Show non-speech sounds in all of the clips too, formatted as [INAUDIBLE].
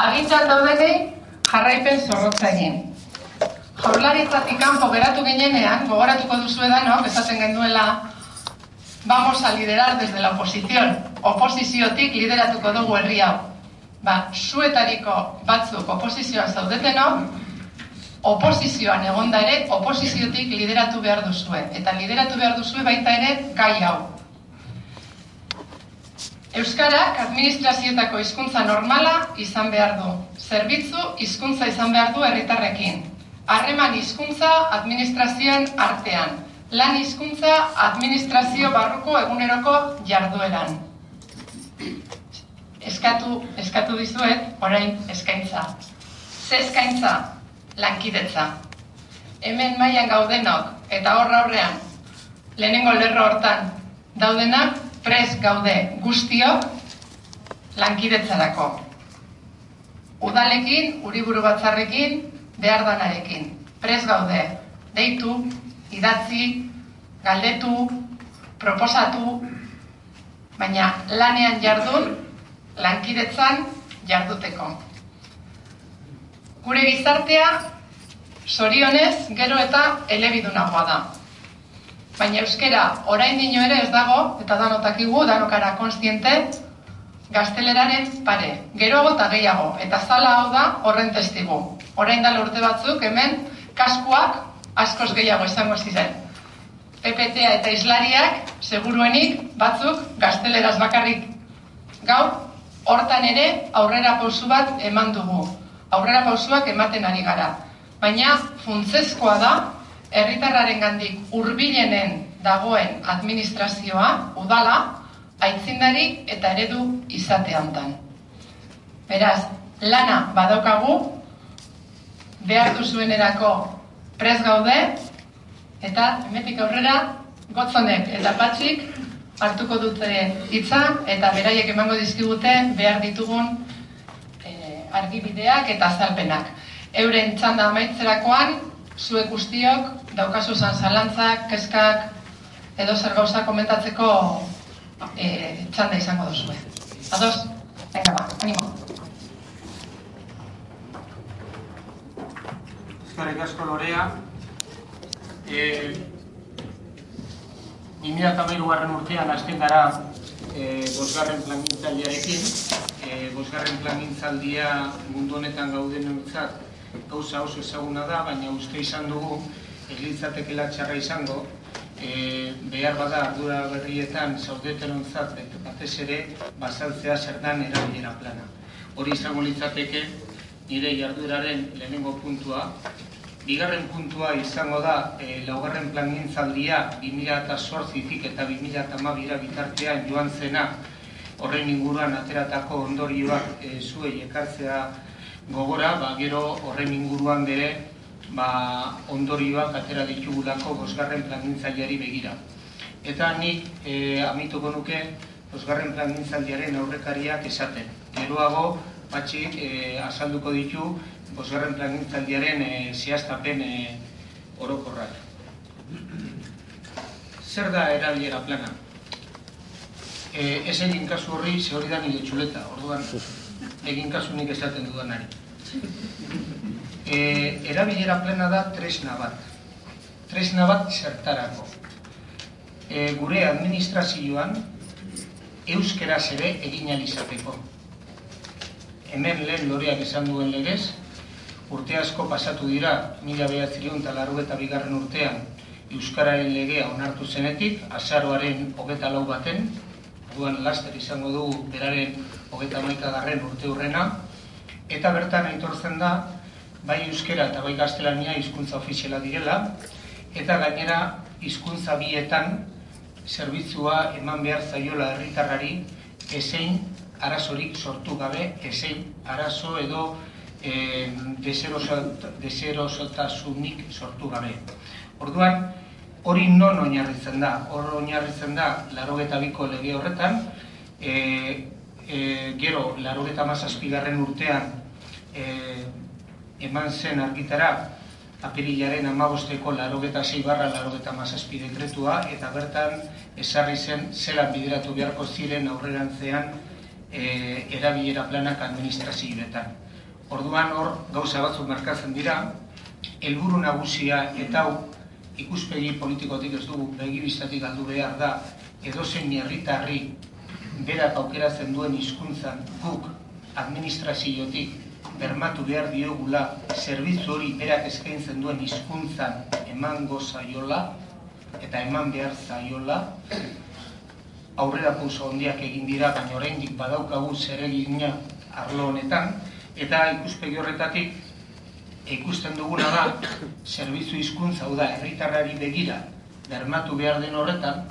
Agintzat daudenei jarraipen zorrotza egin. Jaurlaritzatik kanpo geratu ginenean, gogoratuko duzu edanok, esaten genduela, vamos a liderar desde la oposición. Oposiziotik lideratuko dugu herri hau. Ba, zuetariko batzuk oposizioan zaudetenok, oposizioan egonda ere, oposiziotik lideratu behar duzue. Eta lideratu behar duzue baita ere gai hau. Euskarak administrazioetako hizkuntza normala izan behar du. Zerbitzu hizkuntza izan behar du herritarrekin. Harreman hizkuntza administrazioen artean. Lan hizkuntza administrazio barruko eguneroko jardueran. Eskatu, eskatu dizuet, orain eskaintza. Ze eskaintza? Lankidetza. Hemen mailan gaudenok, eta horra aurrean, lehenengo lerro hortan, daudenak, pres gaude guztiok lankidetzarako. Udalekin, uriburu batzarrekin, behar danarekin. Pres gaude, deitu, idatzi, galdetu, proposatu, baina lanean jardun, lankidetzan jarduteko. Gure gizartea, sorionez, gero eta elebidunagoa da. Baina euskera orain dino ere ez dago, eta danotakigu, danokara konstiente, gazteleraren pare. Geroago eta gehiago, eta zala hau da horren testigu. Orain da urte batzuk hemen kaskuak askoz gehiago izango ziren. PPTA eta islariak, seguruenik, batzuk gazteleraz bakarrik. Gaur, hortan ere aurrera pausu bat eman dugu. Aurrera pausuak ematen ari gara. Baina funtzezkoa da, herritarraren gandik urbilenen dagoen administrazioa, udala, aitzindari eta eredu izate hontan. Beraz, lana badaukagu, behar duzuenerako prez gaude, eta emetik aurrera, gotzonek eta patxik hartuko dute hitza eta beraiek emango dizkigute behar ditugun e, argibideak eta azalpenak. Euren txanda amaitzerakoan, zuek guztiok daukazu zan zalantzak, keskak, edo zer gauza komentatzeko e, txanda izango duzu. Ados? Venga ba, animo. Ezkarrik asko lorea. E, 2008 garren urtean azten gara e, bosgarren plangintzaldiarekin. E, bosgarren plangintzaldia mundu honetan gauden urtzat gauza oso ezaguna da, baina uste izan dugu egiltzatekela txarra izango, e, behar bada ardura berrietan zaudeten ontzat, batez ere, bazaltzea zer dan erabilera plana. Hori izango litzateke nire jarduraren lehenengo puntua. Bigarren puntua izango da, e, laugarren plan gintzaldia 2008-tik eta 2008 bitartean joan zena, horren inguruan ateratako ondorioak e, zuei ekartzea gogora, ba, gero horren inguruan bere ba, ondorioak atera ditugulako bosgarren plangintzaileari begira. Eta nik e, amituko nuke bosgarren plangintzailearen aurrekariak esaten. Geroago, batxik e, azalduko ditu bosgarren plangintzailearen e, zehaztapen e, orokorrak. Zer da erabilera plana? E, ez egin kasu horri, ze hori da nire txuleta, orduan [LAUGHS] egin kasu nik esaten dudanari e, erabilera plena da tresna bat. Tresna bat zertarako. E, gure administrazioan euskeraz ere egin alizateko. Hemen lehen loreak esan duen legez, urte asko pasatu dira, mila behatzerion eta larru eta bigarren urtean, Euskararen legea onartu zenetik, azaroaren hogeta lau baten, duan laster izango dugu beraren hogeta maikagarren urte hurrena, eta bertan aitortzen da, bai euskera eta bai gaztelania hizkuntza ofiziala direla, eta gainera hizkuntza bietan zerbitzua eman behar zaiola herritarrari ezein arazorik sortu gabe, ezein arazo edo e, deserosotasunik sortu gabe. Orduan, hori non oinarritzen da? Hor oinarritzen da, laro biko lege horretan, e, e, gero, laro eta mazazpigarren urtean, e, eman zen argitara apirilaren amabosteko larogeta zei barra larogeta mazazpi dekretua eta bertan esarri zen zelan bideratu beharko ziren aurrerantzean e, erabilera planak administrazioetan. Orduan hor gauza batzuk markatzen dira, helburu nagusia eta hau ikuspegi politikotik ez dugu begibistatik aldu behar da edozein herritarri berak aukeratzen duen hizkuntzan guk administraziotik bermatu behar diogula zerbitzu hori berak eskaintzen duen hizkuntzan emango zaiola eta eman behar zaiola. Aurrera pauso handiak egin dira, baina oraindik badaukagu zeregina arlo honetan, eta ikuspegi horretatik ikusten duguna da zerbitzu hizkuntza hau da herritarrari begira bermatu behar den horretan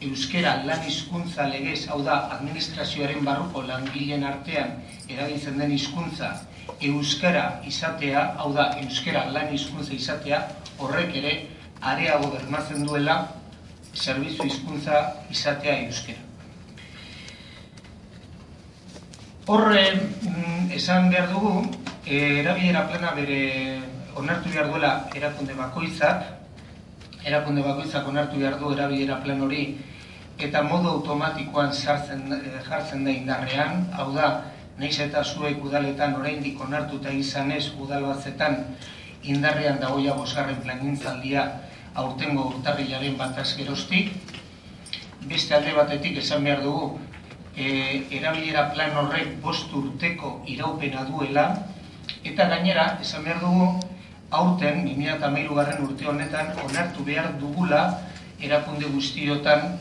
euskera lan hizkuntza legez hau da administrazioaren barruko langileen artean erabiltzen den hizkuntza euskara izatea hau da euskera lan hizkuntza izatea horrek ere areago bermatzen duela zerbitzu hizkuntza izatea euskera Horre, mm, esan behar dugu, e, erabilera plana bere onartu behar duela erakunde bakoitzak, erakunde bakoitzak onartu behar du erabilera plan hori, eta modu automatikoan sartzen, e, jartzen da indarrean, hau da, nahiz eta zuek udaletan oraindik onartuta izan ez udal batzetan indarrean dagoia bosgarren planintzaldia aurtengo urtarrilaren bat azgerostik. Beste alde batetik esan behar dugu, e, erabilera plan horrek bost urteko iraupena duela, eta gainera, esan behar dugu, aurten, 2008 garren urte honetan, onartu behar dugula erakunde guztiotan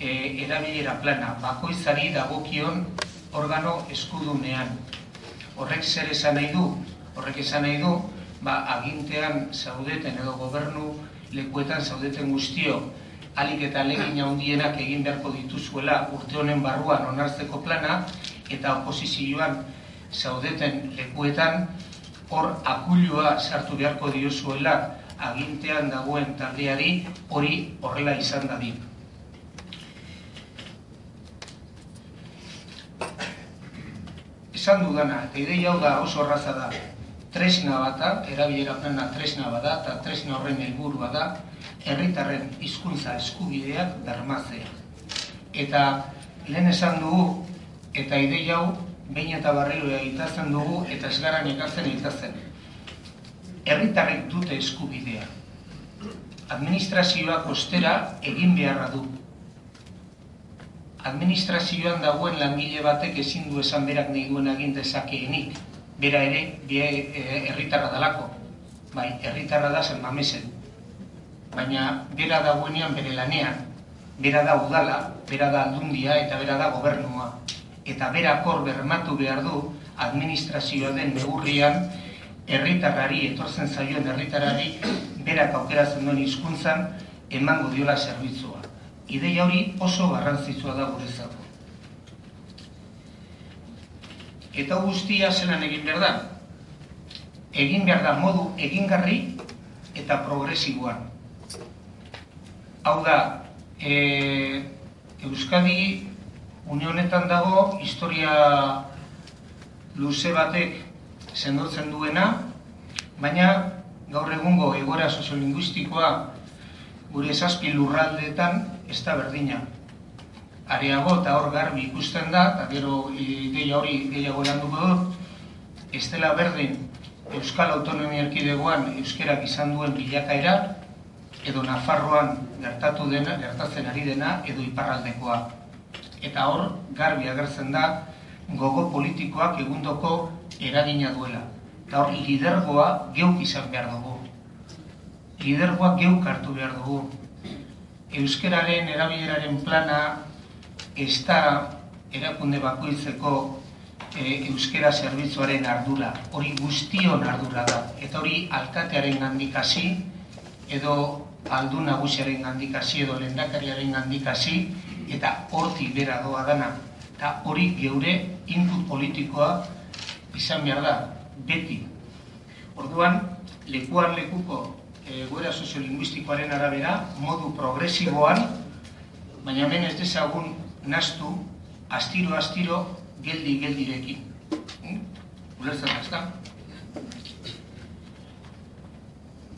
e, erabilera plana, bakoizari dagokion organo eskudunean. Horrek zer esan nahi du? Horrek esan nahi du, ba, agintean zaudeten edo gobernu lekuetan zaudeten guztio, alik eta legin handienak egin beharko dituzuela urte honen barruan onartzeko plana eta oposizioan zaudeten lekuetan hor akulioa sartu beharko diozuela agintean dagoen taldeari hori horrela izan da Esan dudana, eta ideia hau da oso horraza da, tresna bata, erabilera plana tresna bada, eta tresna horren helburua da, herritarren hizkuntza eskubideak bermatzea. Eta lehen esan dugu, eta ideia hau, behin eta barrilo egitazen dugu, eta ez gara nekatzen egitazen. Herritarrek dute eskubidea. Administrazioak ostera egin beharra du. Administrazioan dagoen langile batek ezin du esan berak nahi duen egin dezakeenik. Bera ere, eh, herritarra dalako. Bai, herritarra da zen mamesen baina bera dagoenean bere lanean, bera da udala, bera da aldundia eta bera da gobernua. Eta bera kor bermatu behar du administrazioa den neurrian herritarrari etortzen zaioen herritarrari berak aukeratzen duen hizkuntzan emango diola zerbitzua. Ideia hori oso garrantzitsua da guretzako. Eta guztia zelan egin behar da? Egin behar da modu egingarri eta progresiboan. Hau da, e, Euskadi unionetan dago historia luze batek sendotzen duena, baina gaur egungo egoera soziolinguistikoa gure zazpi lurraldeetan ez da berdina. Areago eta hor garbi ikusten da, eta gero ideia hori gehiago eranduko dut, ez dela berdin Euskal Autonomia Erkidegoan euskerak izan duen bilakaera, edo Nafarroan gertatu dena, gertatzen ari dena, edo iparraldekoa. Eta hor, garbi agertzen da, gogo politikoak egundoko eragina duela. Eta hor, lidergoa geuk izan behar dugu. Lidergoa geuk hartu behar dugu. Euskeraren erabileraren plana ez da erakunde bakoitzeko e, euskera zerbitzuaren ardura. Hori guztion ardura da. Eta hori alkatearen gandikasi edo aldu nagusiaren gandikasi edo lendakariaren gandikasi eta horti bera doa dana. Eta hori geure input politikoa izan behar da, beti. Orduan, lekuan lekuko egoera soziolinguistikoaren arabera, modu progresiboan, baina hemen ez dezagun nastu, astiro-astiro, geldi-geldirekin. Hmm? Ulertzen da,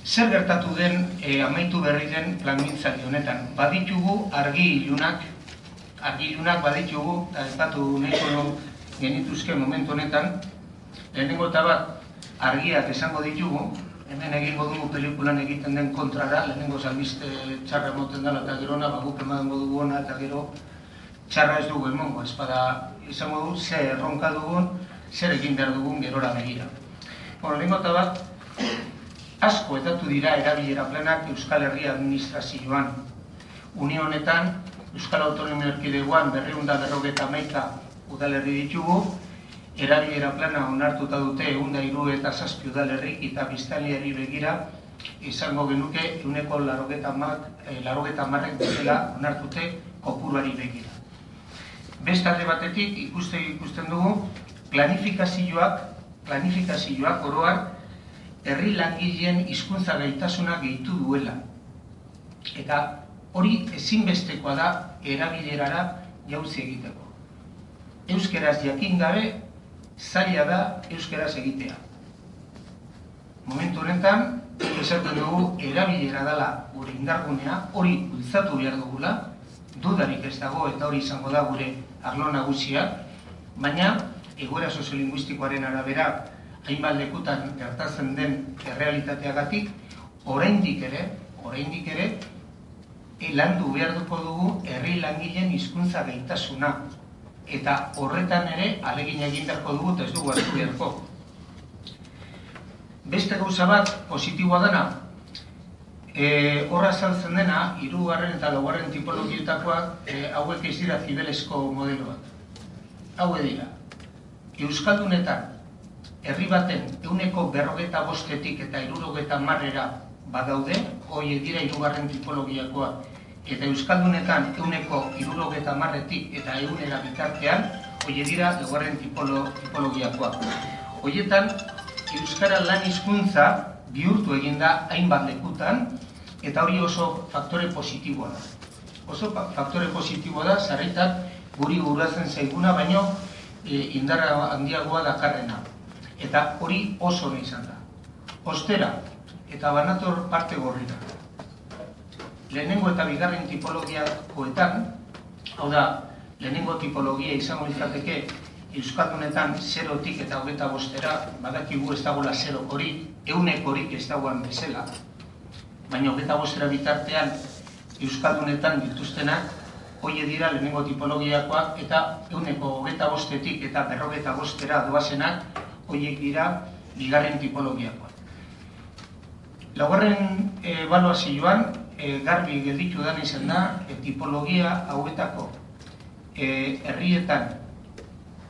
zer gertatu den e, amaitu berri den plangintzaldi honetan. Baditugu argi ilunak, argi ilunak baditugu, eta ez batu nahiko genituzke momentu honetan, Lehenengo eta bat, argiak esango ditugu, hemen egingo dugu pelikulan egiten den kontrara, lehenengo salbiste txarra emoten dela eta gero na, baguk emango dugu ona eta gero txarra ez dugu emongo, ez bada izango du, zer erronka dugun, zer egin behar dugun gerora begira. Bueno, lehenengo eta bat, asko etatu dira erabilera plenak Euskal Herria administrazioan. Unio honetan, Euskal Autonomia Erkidegoan berriunda berrogeta maika udalerri ditugu, erabilera plana onartuta dute eunda iru eta zazpi udalerri eta biztaliari begira izango genuke euneko larogeta, mar, e, larogeta marrek bezala onartute kopuruari begira. Beste alde batetik ikuste ikusten dugu planifikazioak, planifikazioak oroar herri langileen hizkuntza gaitasuna gehitu duela. Eta hori ezinbestekoa da erabilerara jauzi egiteko. Euskeraz jakin gabe zaila da euskaraz egitea. Momentu honetan, esaten dugu erabilera dela gure indargunea, hori bultzatu behar dugula, dudarik ez dago eta hori izango da gure arlo nagusia, baina egoera soziolinguistikoaren arabera hainbat lekutan gertatzen den errealitateagatik, oraindik ere, oraindik ere, elandu behar dugu herri langileen hizkuntza gaitasuna, eta horretan ere alegin egin beharko dugu eta ez dugu hartu beharko. Beste gauza bat positiboa dena, e, horra saltzen dena, hirugarren eta laugarren tipologietakoak e, hauek ez dira zibelesko modeloak. Hau dira, Euskaldunetan, herri baten euneko berrogeta bostetik eta irurogeta marrera badaude, hoi dira hirugarren tipologiakoak, eta Euskaldunetan euneko irurogeta marretik eta eunera bitartean, hoi dira eguarren tipolo, tipologiakoa. Hoietan, Euskara lan hizkuntza bihurtu eginda hainbat lekutan, eta hori oso faktore positiboa da. Oso faktore positiboa da, zarritak guri guratzen zaiguna, baino e, indarra handiagoa dakarrena. Eta hori oso izan da. Ostera, eta banator parte gorrira lehenengo eta bigarren tipologiakoetan, hau da, lehenengo tipologia izango izateke Euskaldunetan zerotik eta hogeta bostera, badakigu ez dagoela zero hori, eunek horik ez dagoan bezala, baina hogeta bostera bitartean Euskaldunetan dituztenak, hoie dira lehenengo tipologiakoak eta euneko hogeta bostetik eta berrogeta bostera doazenak, hoiek dira bigarren tipologiakoak. Laugarren evaluazioan, e, garbi gelditu da izan da, e, tipologia hauetako e, herrietan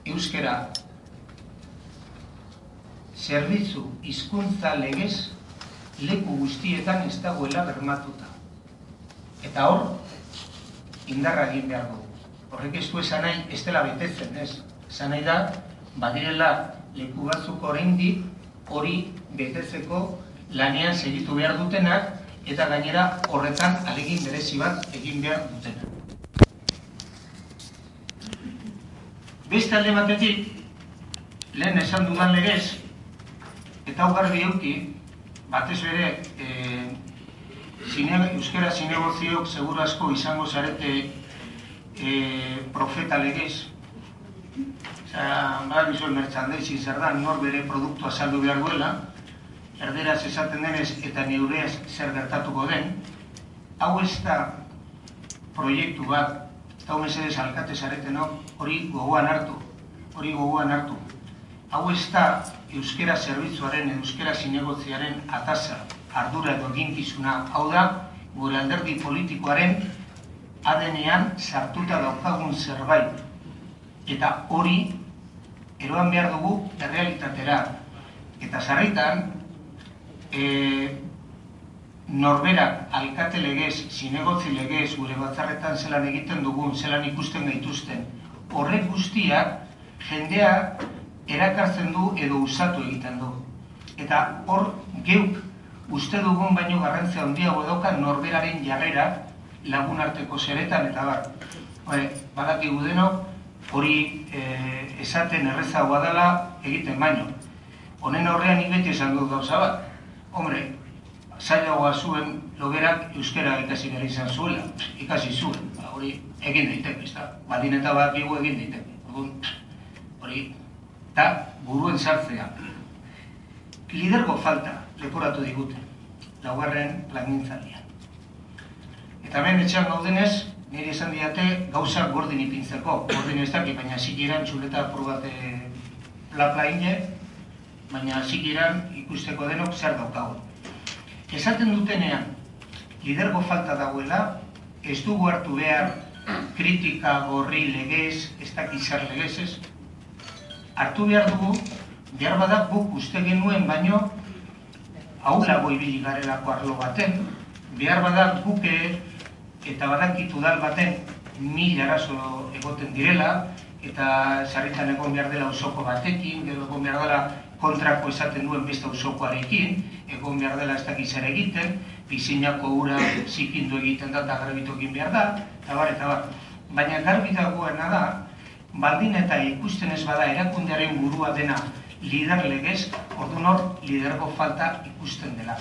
euskera zerbitzu hizkuntza legez leku guztietan ez dagoela bermatuta. Eta hor, indarra egin behar dugu. Horrek ez du esan nahi, ez dela betetzen, ez? Esan nahi da, badirela leku batzuk oraindik hori betetzeko lanean segitu behar dutenak, eta gainera horretan alegin berezi bat egin behar dutena. Beste alde batetik, lehen esan dudan legez, eta hau garbi euki, batez bere, e, zine, euskera zinegozioak seguru asko izango zarete e, profeta legez, Osea, bada bizuel merchandising zer da, nor bere produktua saldu behar duela, erderaz esaten denez eta neureaz zer gertatuko den, hau ez da proiektu bat, eta hau mesedez alkate hori gogoan hartu, hori gogoan hartu. Hau ez da euskera zerbitzuaren, euskera zinegotziaren ataza, ardura edo gintzuna, hau da gure alderdi politikoaren adenean sartuta daukagun zerbait. Eta hori eroan behar dugu errealitatera. Eta zarritan, e, norberak alkate legez, zinegotzi legez, gure batzarretan zelan egiten dugun, zelan ikusten gaituzten, horrek guztiak jendea erakartzen du edo usatu egiten du. Eta hor geuk uste dugun baino garrantzia handiago edoka norberaren jarrera lagun arteko zeretan eta bar. Hore, badakigu denok, hori e, esaten errezagoa dela egiten baino. Honen horrean ibeti esan dut gauza bat, hombre, zailagoa zuen logerak euskera ikasi behar izan zuela, ikasi zuen, ba, hori egin daiteke, ez da, baldin eta bat bigu egin daiteke, hori eta buruen sartzea. Lidergo falta leporatu digute, laugarren plangintzaldian. Eta ben etxean gaudenez, nire esan diate gauza gordin ipintzeko. Gordin ez dakit, baina zikiran txuleta probate lapla ine, baina zikiran ikusteko denok zer daukagu. Esaten dutenean, lidergo falta dagoela, ez dugu hartu behar kritika gorri legez, ez dakit zer legez ez, hartu behar dugu, behar badak guk uste genuen baino, haulago ibili garelako arlo baten, behar badak guke eta badakitu dal baten mil arazo egoten direla, eta sarritan egon behar dela usoko batekin, gero egon behar dela kontrako esaten duen beste usokoarekin, egon behar dela ez dakiz egiten, bizinako ura zikindu egiten da eta garbitu egin behar da, eta bar, eta bar. Baina garbi dagoena da, baldin eta ikusten ez bada erakundearen burua dena lider legez, ordu nor lidergo falta ikusten dela.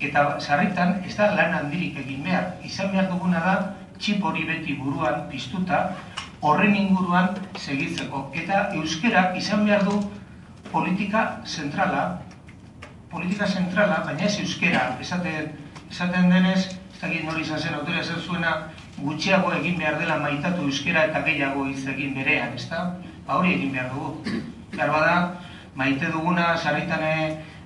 Eta sarritan ez da lan handirik egin behar, izan behar duguna da txip hori beti buruan piztuta, horren inguruan segitzeko. Eta euskerak izan behar du politika zentrala, politika zentrala, baina ez euskera, esaten, esaten denez, ez da nori izan zen, autoria zen zuena, gutxiago egin behar dela maitatu euskera eta gehiago hitz egin berean, ez da? Ba hori egin behar dugu. Behar bada, maite duguna, sarritane,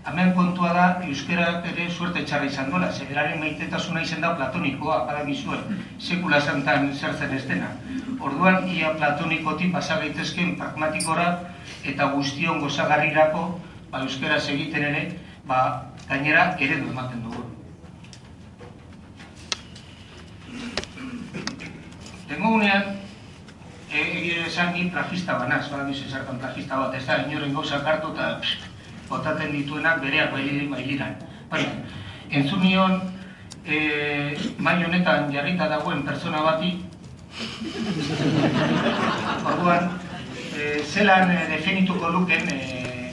hemen kontua da, euskera ere suerte txarra izan dola, zeberaren maitetasuna izan da platonikoa, badakizue, sekula santan zertzen ez dena. Orduan, ia platonikotik pasa gaitezken pragmatikora eta guztion gozagarrirako, ba, euskera egiten ere, ba, gainera eredu ematen dugu. Tengo unean, egia esan ni plagista banaz, bada bizu esartan plagista bat, ez da, inoren gauza kartu eta botaten dituenak bereak bailiran. Baina, entzun nion, e, mai honetan jarrita dagoen pertsona bati, [LAUGHS] orduan, e, zelan e, definituko luken, e,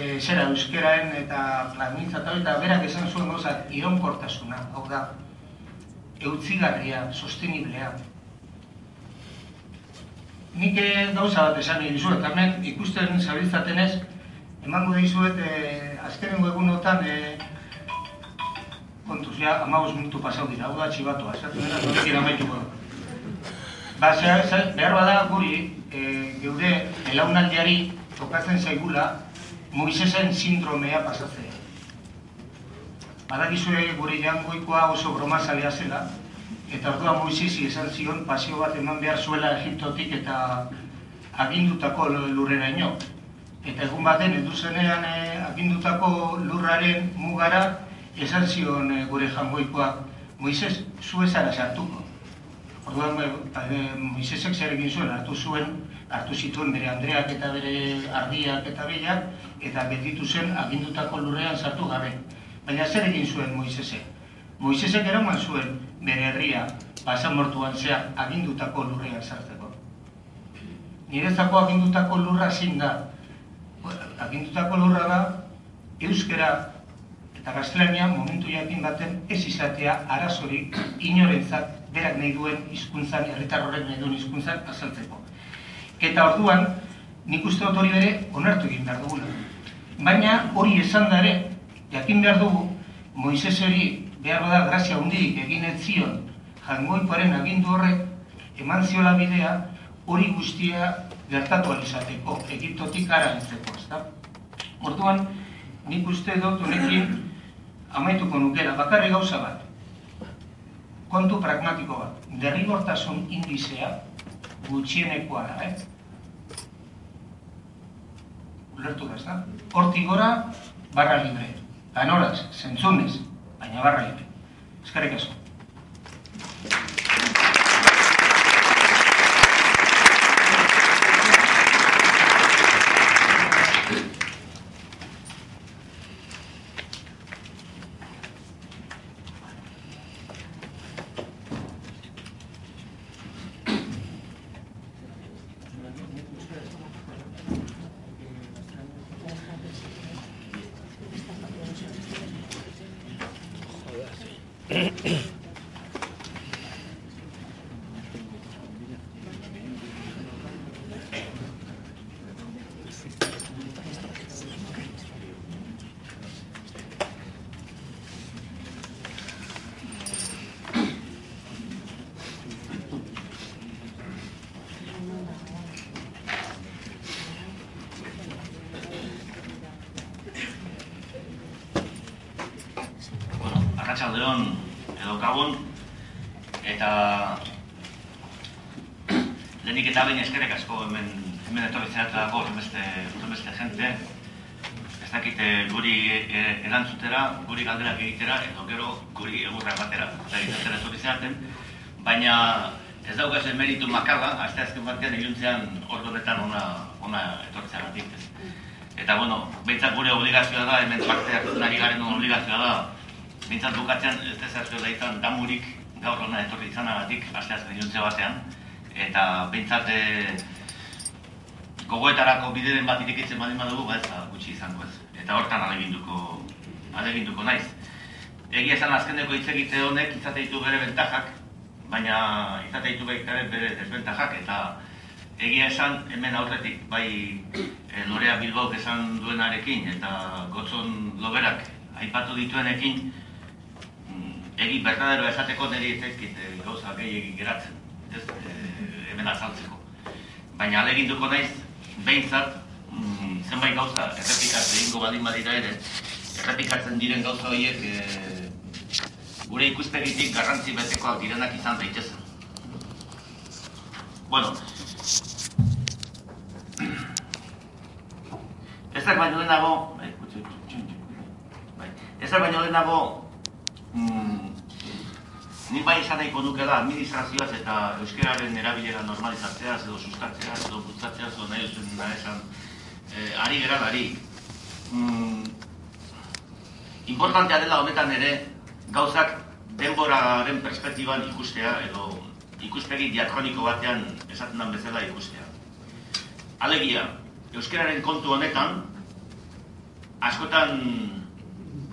e, zera euskeraen eta plangintza eta berak esan zuen gozat, ironkortasuna, hau da, eutzigarria, sosteniblea. Nik gauza bat esan egin dizuet, hemen ikusten zabiltzatenez, emango dizuet eh, azkenengo egunotan eh, kontuz, ja, amabos minutu pasau dira, hau da txibatua, esatu dira, norekin amaituko. Ba, zer, zer, behar bada guri, eh, geure elaunaldiari tokatzen zaigula, Moisesen sindromea pasatzea. Badakizue gure jangoikoa oso broma zalea zela, eta ordua Moisesi esan zion pasio bat eman behar zuela Egiptotik eta agindutako lurrera ino. Eta egun baten, edu zenean e, agindutako lurraren mugara, esan zion e, gure jangoikoa, Moises, zu ezara sartuko. Orduan, e, Moisesek zer egin zuen, hartu zuen, hartu zituen bere Andreak eta bere ardiak eta behiak, eta gelditu zen agindutako lurrean sartu gabe. Baina zer egin zuen Moisesek? Moisesek eraman zuen bere herria basamortuan zea agindutako lurrean sartzeko. Nirezako agindutako lurra zin da. Agindutako lurra da, euskera eta gaztelania momentu jakin baten ez izatea arazorik inorentzat berak nahi duen hizkuntzan, herritar horrek nahi duen hizkuntzan azaltzeko. Eta orduan, nik uste dut hori bere onartu egin behar dugula. Baina hori esan dare, jakin behar dugu, Moiseseri behar bada grazia hundirik egin ez zion jangoikoaren agindu horrek eman ziola bidea hori guztia gertatu alizateko, Egiptotik ara entzeko, ezta? Orduan, nik uste dut honekin amaituko nukera, bakarri gauza bat, kontu pragmatiko bat, derrigortasun indizea gutxienekoa da, eh? Ulertu da, ezta? Hortik gora, barra libre. Ganoraz, zentzunez, baina barra libre. Eskerrik asko. Arratxaldeon edo gabon, eta [CLEARS THROAT] lehenik eta behin eskerek asko hemen, hemen etorri zeratzako, beste, beste jente, ez dakite guri e, erantzutera, guri galderak egitera, edo gero guri egurra batera, eta egitera etorri zeraten, baina ez daugaz meritu makarra, azte azken batean eguntzean ordonetan ona, ona etorri zeratik. Eta, bueno, behintzat gure obligazioa da, hemen parte hartzen ari garen obligazioa da, behintzat bukatzean ez dezazio daizan damurik gaur hona etorri izanagatik, aste azken juntze batean, eta behintzat e, gogoetarako bideren bat irikitzen badin badugu, ba ez da gutxi izango ez. Eta hortan aleginduko, aleginduko naiz. Egia esan azkeneko hitz egite honek izate ditu bere bentajak, baina izate ditu bere desbentajak, eta egia esan hemen aurretik, bai e, Lorea Bilbao esan duenarekin eta Gotzon Loberak aipatu dituenekin, egi berdadero esateko niri ezekit e, gauza gehiagin geratzen, ez, e, hemen azaltzeko. Baina aleginduko naiz, behintzat, mm, zenbait gauza errepikatzen ingo badin badira ere, errepikatzen diren gauza horiek e, gure ikuspegitik garrantzi betekoak direnak izan daitezen. Bueno, [CLEARS THROAT] Ezak baino denago, bai, bai, ezak baino denago, mm, nik bai izan nahiko nukela administrazioaz eta euskararen erabilera normalizatzea, edo sustatzea, edo bultzatzea, edo nahi duzuen nahi esan, eh, ari gara ari. Mm, importantea dela honetan ere, gauzak denboraren perspektiban ikustea, edo ikuspegi diakroniko batean esaten den bezala ikustea. Alegia, euskararen kontu honetan, askotan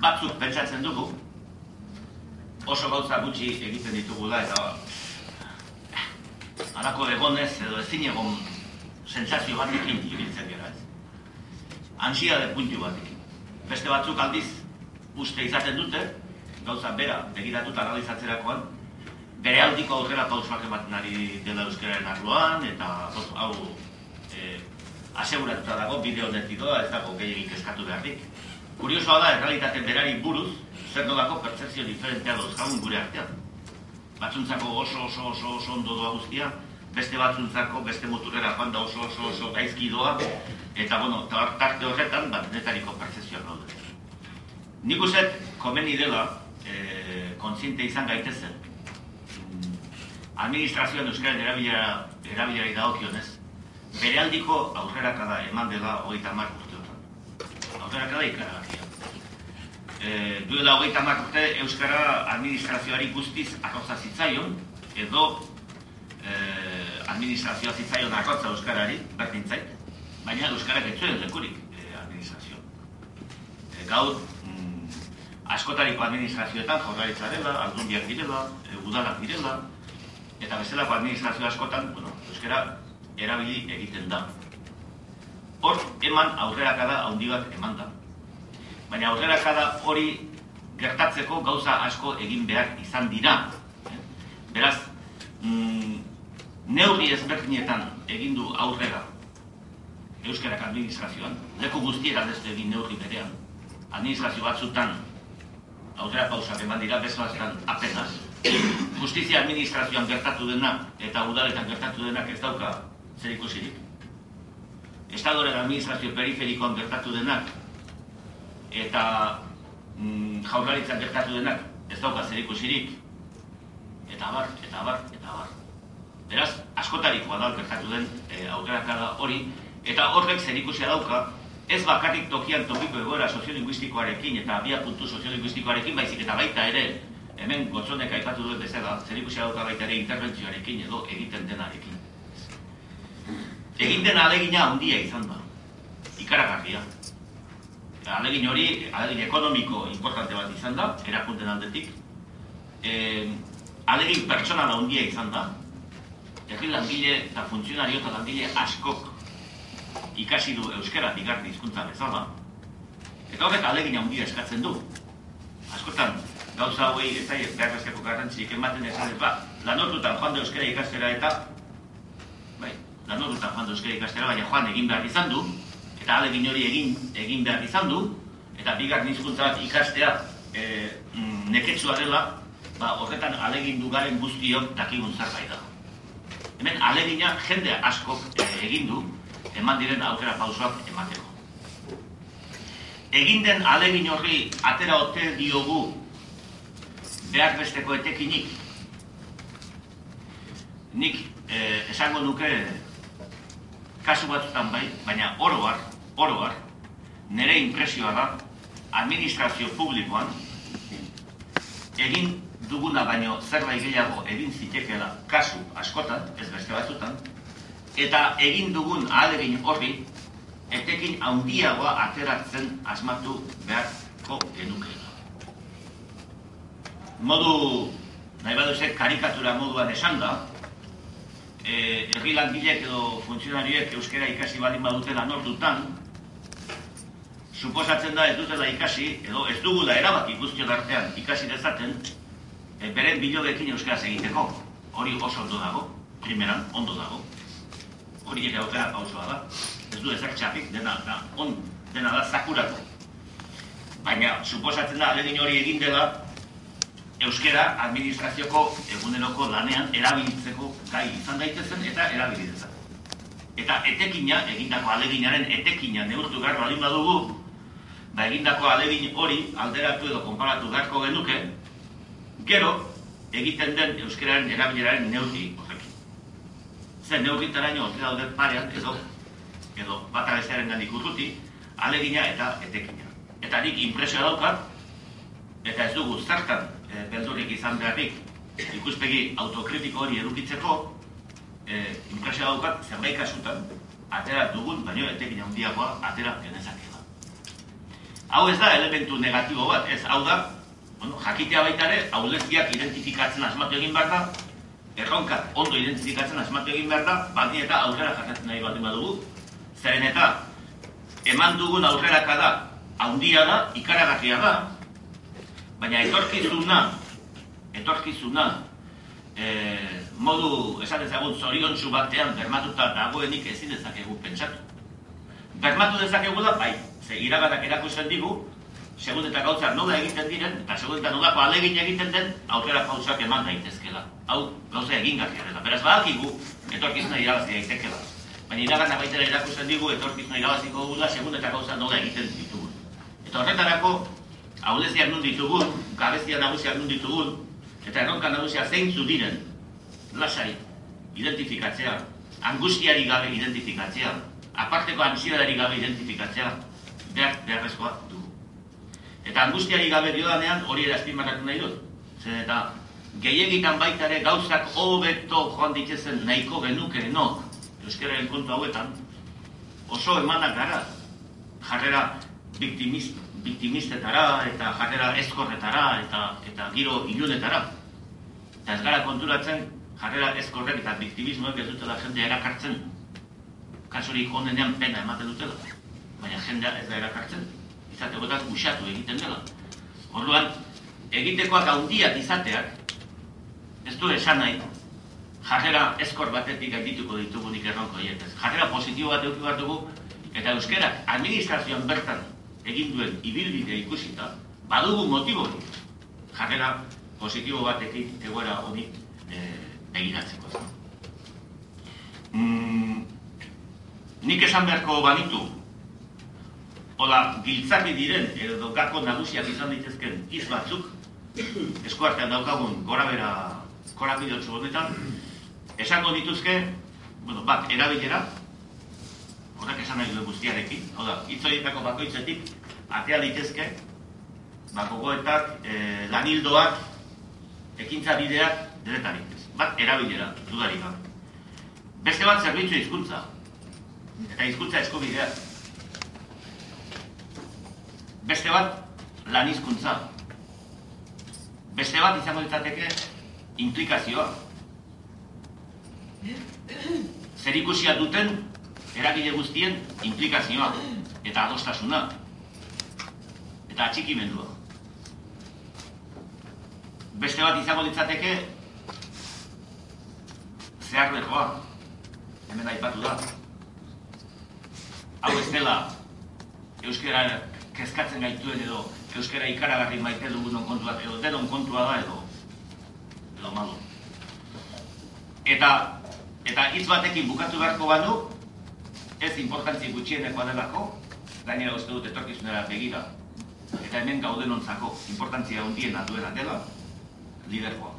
batzuk pentsatzen dugu, oso gauza gutxi egiten ditugula eta alako egonez edo ezin egon sentsazio batekin ibiltzen gara ez. Antsia de puntu batekin. Beste batzuk aldiz uste izaten dute, gauza bera begiratuta analizatzerakoan, bere aldiko aurrera pausuak ematen ari dela euskararen arloan, eta hau e, aseguratuta dago bideo honetik ez dago gehiagik eskatu beharrik. Kuriosoa da, errealitaten berari buruz, zer nolako percepzio diferentea dauzkagun gure artean. Batzuntzako oso oso oso oso ondo doa guztia, beste batzuntzako beste moturera joan da oso oso oso gaizki doa, eta bueno, tarte horretan, bat netariko percepzioak daude. Nik uzet, komeni dela, e, kontziente izan gaitezen, administrazioan euskaren erabilera, erabilera idagokionez, bere aldiko aurrerakada eman dela hogeita mar urteotan. Aurrerakada ikaragarria. E, duela hogeita mar urte Euskara administrazioari guztiz akotza zitzaion, edo e, administrazioa zitzaion akotza Euskarari, berdin zait, baina Euskarak ez zuen lekurik e, administrazio. E, gaur, mm, askotariko administrazioetan jorraritza dela, aldundiak direla, e, udalak direla, eta bezalako administrazio askotan, bueno, Euskara erabili egiten da. Hor, eman aurrerakada handi bat eman da. Baina aurrerakada hori gertatzeko gauza asko egin behar izan dira. Beraz, mm, neurri ezberdinetan egin du aurrera Euskarak administrazioan, leku guztiera destu egin neurri berean. Administrazio batzutan aurrera pausak eman dira, bezalazkan apenas. Justizia administrazioan gertatu dena eta udaletan gertatu denak ez dauka zer ikusirik. Estadoren administrazio periferikoan gertatu denak eta mm, jaurlaritzan gertatu denak ez dauka zer ikusirik. Eta bar, eta bar, eta bar. Beraz, askotarikoa da gertatu den e, aukerakada hori, eta horrek zer ikusia dauka, ez bakarrik tokian tokiko egoera soziolinguistikoarekin eta abia puntu soziolinguistikoarekin, baizik eta baita ere, hemen gotzonek aipatu duen bezala, zer ikusia dauka baita ere interbentzioarekin edo egiten denarekin egin den alegina handia izan da. Ikaragarria. Alegin hori, alegin ekonomiko importante bat izan da, erakunten aldetik. E, alegin pertsonala handia izan da. Erri langile eta funtzionario eta langile askok ikasi du euskara digarri hizkuntza bezala. Eta horrek alegin handia eskatzen du. Askotan, gauza hauei ez da, behar bezkako garrantzik ematen ez ba, lanotutan joan da euskara ikastera eta lan horretan joan euskara ikastera, baina joan egin behar izan du, eta alegin hori egin egin behar izan du, eta bigar hizkuntza bat ikastea e, mm, neketsua dela, ba, horretan alegindu garen guztiok dakigun zerbait da. Hemen alegina jende askok e, egin du, eman diren aukera pausoak emateko. Egin den alegin horri atera ote diogu behar besteko etekinik. Nik eh, esango nuke kasu batzutan bai, baina oroar, oroar, nire impresioa da, administrazio publikoan, egin duguna baino zerbait gehiago egin zitekeela kasu askotan, ez beste batzutan, eta egin dugun ahalegin horri, etekin handiagoa ateratzen asmatu beharko genuke. Modu, nahi baduzek, karikatura moduan esan da, e, herri langilek edo funtzionariek euskera ikasi baldin badutela nortutan, suposatzen da ez dutela ikasi, edo ez dugula erabaki guztio artean ikasi dezaten, e, beren bilogekin euskaraz egiteko. Hori oso ondo dago, primeran, ondo dago. Hori ere aukera pausoa da. Ez du ezak txapik, dena da, on, dena da zakurako. Baina, suposatzen da, alegin hori egin dela, euskera administrazioko eguneroko lanean erabiltzeko gai izan daitezen eta erabili dezakegu. Eta etekina, egindako aleginaren etekina neurtu behar baldin badugu, ba egindako alegin hori alderatu edo konparatu beharko genuke, gero egiten den euskararen erabileraren neurri horrekin. Zer neurritaraino ote daude parean edo edo bata bestearen gandik urruti, alegina eta etekina. Eta nik impresioa daukat, eta ez dugu zertan e, beldurrik izan beharrik ikuspegi autokritiko hori edukitzeko, e, impresioa daukat zerbait kasutan, atera dugun, baino etekin handiagoa atera genezakela. Hau ez da elementu negatibo bat, ez? Hau da, bueno, jakitea baita ere, auleziak identifikatzen asmatu egin behar da, erronkak ondo identifikatzen asmatu egin behar da, baldin eta aurrera jakatzen nahi baldin badugu, zeren eta eman dugun aurreraka da, handia da, ikaragarria da, baina etorkizuna, etorkizuna, e, modu, esan ezagun, zoriontsu batean bermatuta dagoenik ezin dezakegu pentsatu. Bermatu dezakegu da, bai, ze iraganak erakusten digu, segun eta gauzak nola egiten diren, eta segun eta nolako alegin egiten den, aurrera pausak eman daitezkela. Hau, gauza egin dela. Beraz, badakigu, etorkizuna irabazi daitekela. Baina iraganak baitera erakusten digu, etorkizuna irabaziko dugu da, segun eta gauza nola egiten ditugu. Eta horretarako, hauleziak nun ditugun, gabezia nagusiak nun ditugun, eta erronka nagusia zeintzu diren, lasai, identifikatzea, angustiari gabe identifikatzea, aparteko ansiadari gabe identifikatzea, behar, beharrezkoa dugu. Eta angustiari gabe diodanean hori erazpimarratu nahi dut. Zer eta gehiagitan baita ere gauzak hobeto joan ditzezen nahiko genuke no, euskararen kontu hauetan, oso emanak gara, jarrera victimist, victimistetara eta jarrera eskorretara eta eta giro ilunetara. Eta ez gara konturatzen jarrera eskorrek eta victimismoek ez dutela jendea erakartzen. Kasurik onenean pena ematen dutela. Baina jendea ez da erakartzen. Izategoetan usatu egiten dela. Orduan, egitekoak handiak izateak, ez du esan nahi, jarrera eskor batetik egituko ditugunik erronko hietez. Jarrera positibo bat eduki dugu, eta euskerak administrazioan bertan egin duen ibilbide ikusita, badugu motibo jarrera positibo batekin egoera hori e, begiratzeko. Mm, nik esan beharko banitu, hola, giltzaki diren, edo gako nagusiak izan ditezken iz batzuk, eskuartean daukagun gora bera korapidotzu honetan, esango dituzke, bueno, bat, erabilera, horrek esan nahi duen guztiarekin, hau da, hitzoietako bakoitzetik, atea ditezke, ba, gogoetak, e, lanildoak, ekintza bideak, denetarik. Bat, erabilera, dudarik. Beste bat, zerbitzu hizkuntza eta hizkuntza eskubideak. Beste bat, lan hizkuntza. Beste bat, izango ditzateke, implikazioa. Zer ikusia duten, eragile guztien, implikazioa eta adostasuna eta atxikimendua. Beste bat izango ditzateke zehar behoa, hemen aipatu da. Hau ez dela euskara kezkatzen gaituen edo euskara ikaragarri maite dugun kontua edo denon kontua da edo edo malo. Eta eta hitz batekin bukatu beharko badu, ez importantzi gutxienekoa delako, gainera uste dut etorkizunera begira, eta hemen gauden ontzako importantzia hundiena duena dela, lidergoa.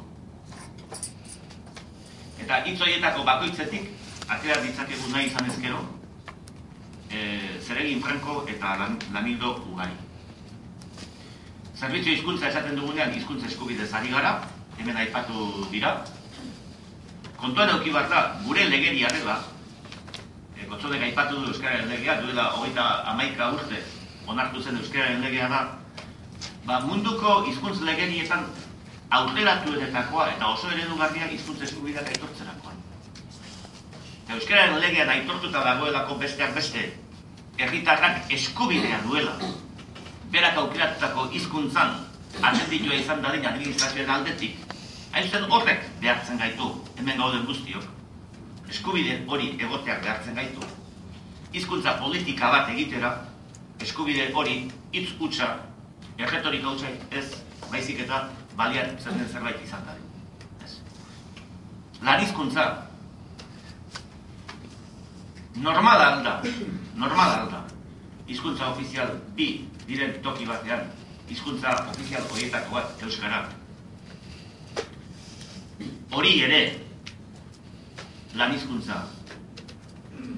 Eta hitz horietako bakoitzetik, atera ditzakegu nahi izan ezkero, e, zeregin franko eta lan, lanildo ugari. Zerbitzu hizkuntza esaten dugunean hizkuntza eskubidez ari gara, hemen aipatu dira. Kontuan eduki bat da, gure legeria dela, e, gotzonek aipatu du Euskararen legea, duela hogeita amaika urte onartu zen Euskararen legea da, ba, munduko hizkuntz legerietan aurreratuenetakoa eta oso eredugarria hizkuntza eskubideak aitortzerakoan. Euskararen legean aitortuta dagoelako besteak beste, herritarrak eskubidea duela, berak aukeratutako hizkuntzan atenditua izan dadin administrazioen aldetik, hain zen horrek behartzen gaitu, hemen gauden guztiok, eskubide hori egoteak behartzen gaitu. Hizkuntza politika bat egitera, eskubide hori hitz hutsa, erretorik hutsa ez, baizik eta baliat zen den zerbait izan da. Lan hizkuntza, normala alda, normala alda, hizkuntza ofizial bi diren toki batean, hizkuntza ofizial horietako bat euskara. Hori ere, lan hizkuntza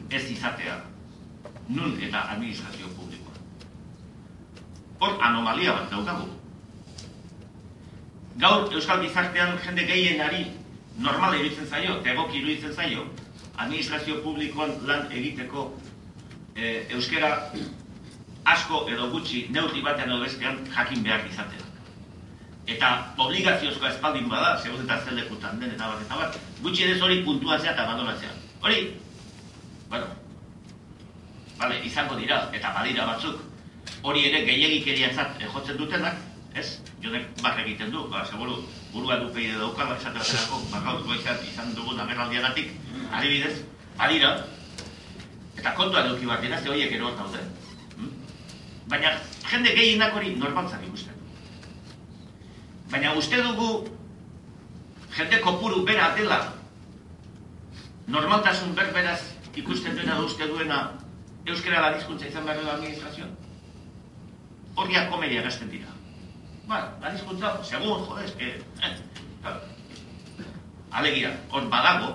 ez izatea, nun eta administrazio publikoa. Hor anomalia bat daukagu. Gaur Euskal Gizartean jende gehienari normala iruditzen zaio, egoki iruditzen zaio, administrazio publikoan lan egiteko e, euskera asko edo gutxi neurri batean edo bestean jakin behar izatea. Eta obligaziozkoa espaldin bada, segun eta zer lekutan den eta bat eta bat, gutxi edes hori puntuazia eta baloratzea. Hori, bueno, vale, izango dira eta badira batzuk, hori ere gehiagikeriatzat jotzen dutenak, ez? Jonek barre egiten du, ba, seguru burua du peide dauka, ba, esate baterako, ba, gaur izan dugun agerraldiagatik, adibidez, badira, eta kontuan eduki bat dira, ze horiek ero daude. Baina jende gehienak hori normaltzak ikusten. Baina uste dugu jende kopuru bera dela normaltasun berberaz ikusten dena da uste duena euskera la dizkuntza izan behar dela administrazioan. Horriak komedia gazten dira. Ba, la dizkuntza, segun, jode, eske... Eh, Alegia, hor badago,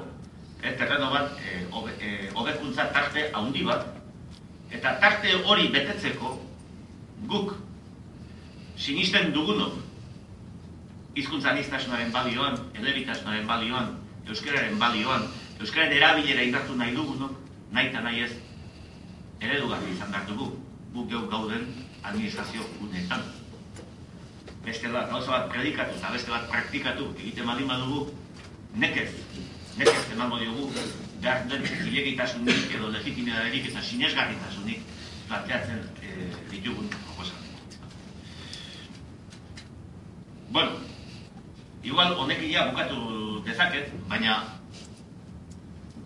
eh, terreno bat, eh, obe, eh, tarte haundi bat, eta tarte hori betetzeko, guk sinisten dugunok hizkuntza aniztasunaren balioan, elebitasunaren balioan, euskararen balioan, euskararen erabilera indartu nahi dugunok, nahi eta nahi ez, eredugarri izan behar dugu, guk geu gauden administrazio gunetan. Beste bat, gauza bat predikatu eta beste bat praktikatu egiten baldin badugu, nekez, nekez emango diogu, behar den zilegitasunik edo legitimitaterik eta sinesgarritasunik planteatzen e, ditugun Bueno, igual honekin ja bukatu dezaket, baina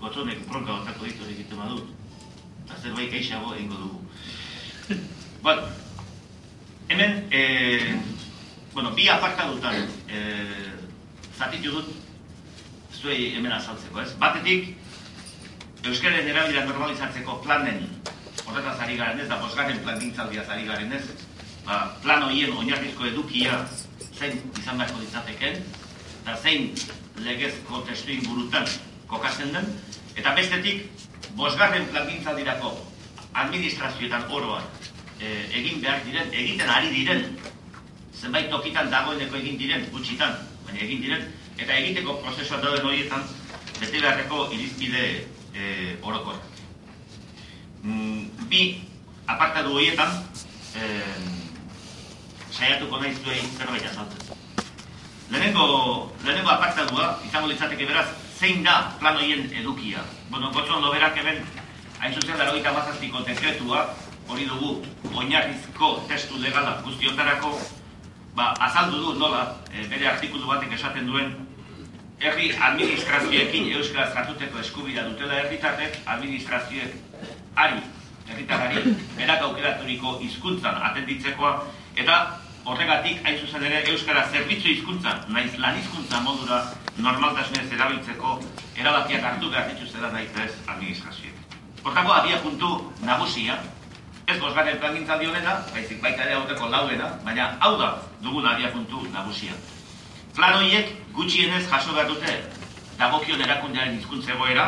gotzonek bronka batako ditu egiten badut. Eta zerbait geixago egingo dugu. bueno, hemen, eh, bueno, bi apartadutan eh, zatitu dut zuei hemen azaltzeko, ez? Batetik, Euskaren erabila normalizatzeko planen horretaz ari garen ez, da bosgarren plan gintzaldiaz ari garen ez, ba, plan horien oinarrizko edukia zein izan beharko ditzateken, eta zein legezko testu ingurutan kokatzen den, eta bestetik, bosgarren plangintza dirako administrazioetan oroa e, egin behar diren, egiten ari diren, zenbait tokitan dagoeneko egin diren, gutxitan, baina egin diren, eta egiteko prozesua dauden horietan, bete beharreko irizpide e, orokorrak. Mm, bi apartatu horietan, e, saiatuko nahi zuen zerbait azaltzen. Lehenengo, lehenengo apartadua, izango litzateke beraz, zein da plan horien edukia. Bueno, gotzo ondo eben, hain zuzen dara hori dekretua, hori dugu, oinarrizko testu legala guztiotarako, ba, azaldu du nola, e, bere artikulu batek esaten duen, herri administrazioekin euskaraz jatuteko eskubira dutela herritarrek, administrazioek ari herritarrari berak aukeraturiko hizkuntzan atenditzekoa eta horregatik hain zuzen ere euskara zerbitzu hizkuntza naiz lan hizkuntza modura normaltasunez erabiltzeko erabakiak hartu behar dituztela nahi ez administrazioek. Hortako abia puntu nagusia, ez bosgarren plangintzaldi honena, baizik baita ere aurreko lauena, baina hau da dugun abia puntu nagusia. Plan horiek gutxienez jaso behar dute dagokion erakundearen hizkuntza egoera,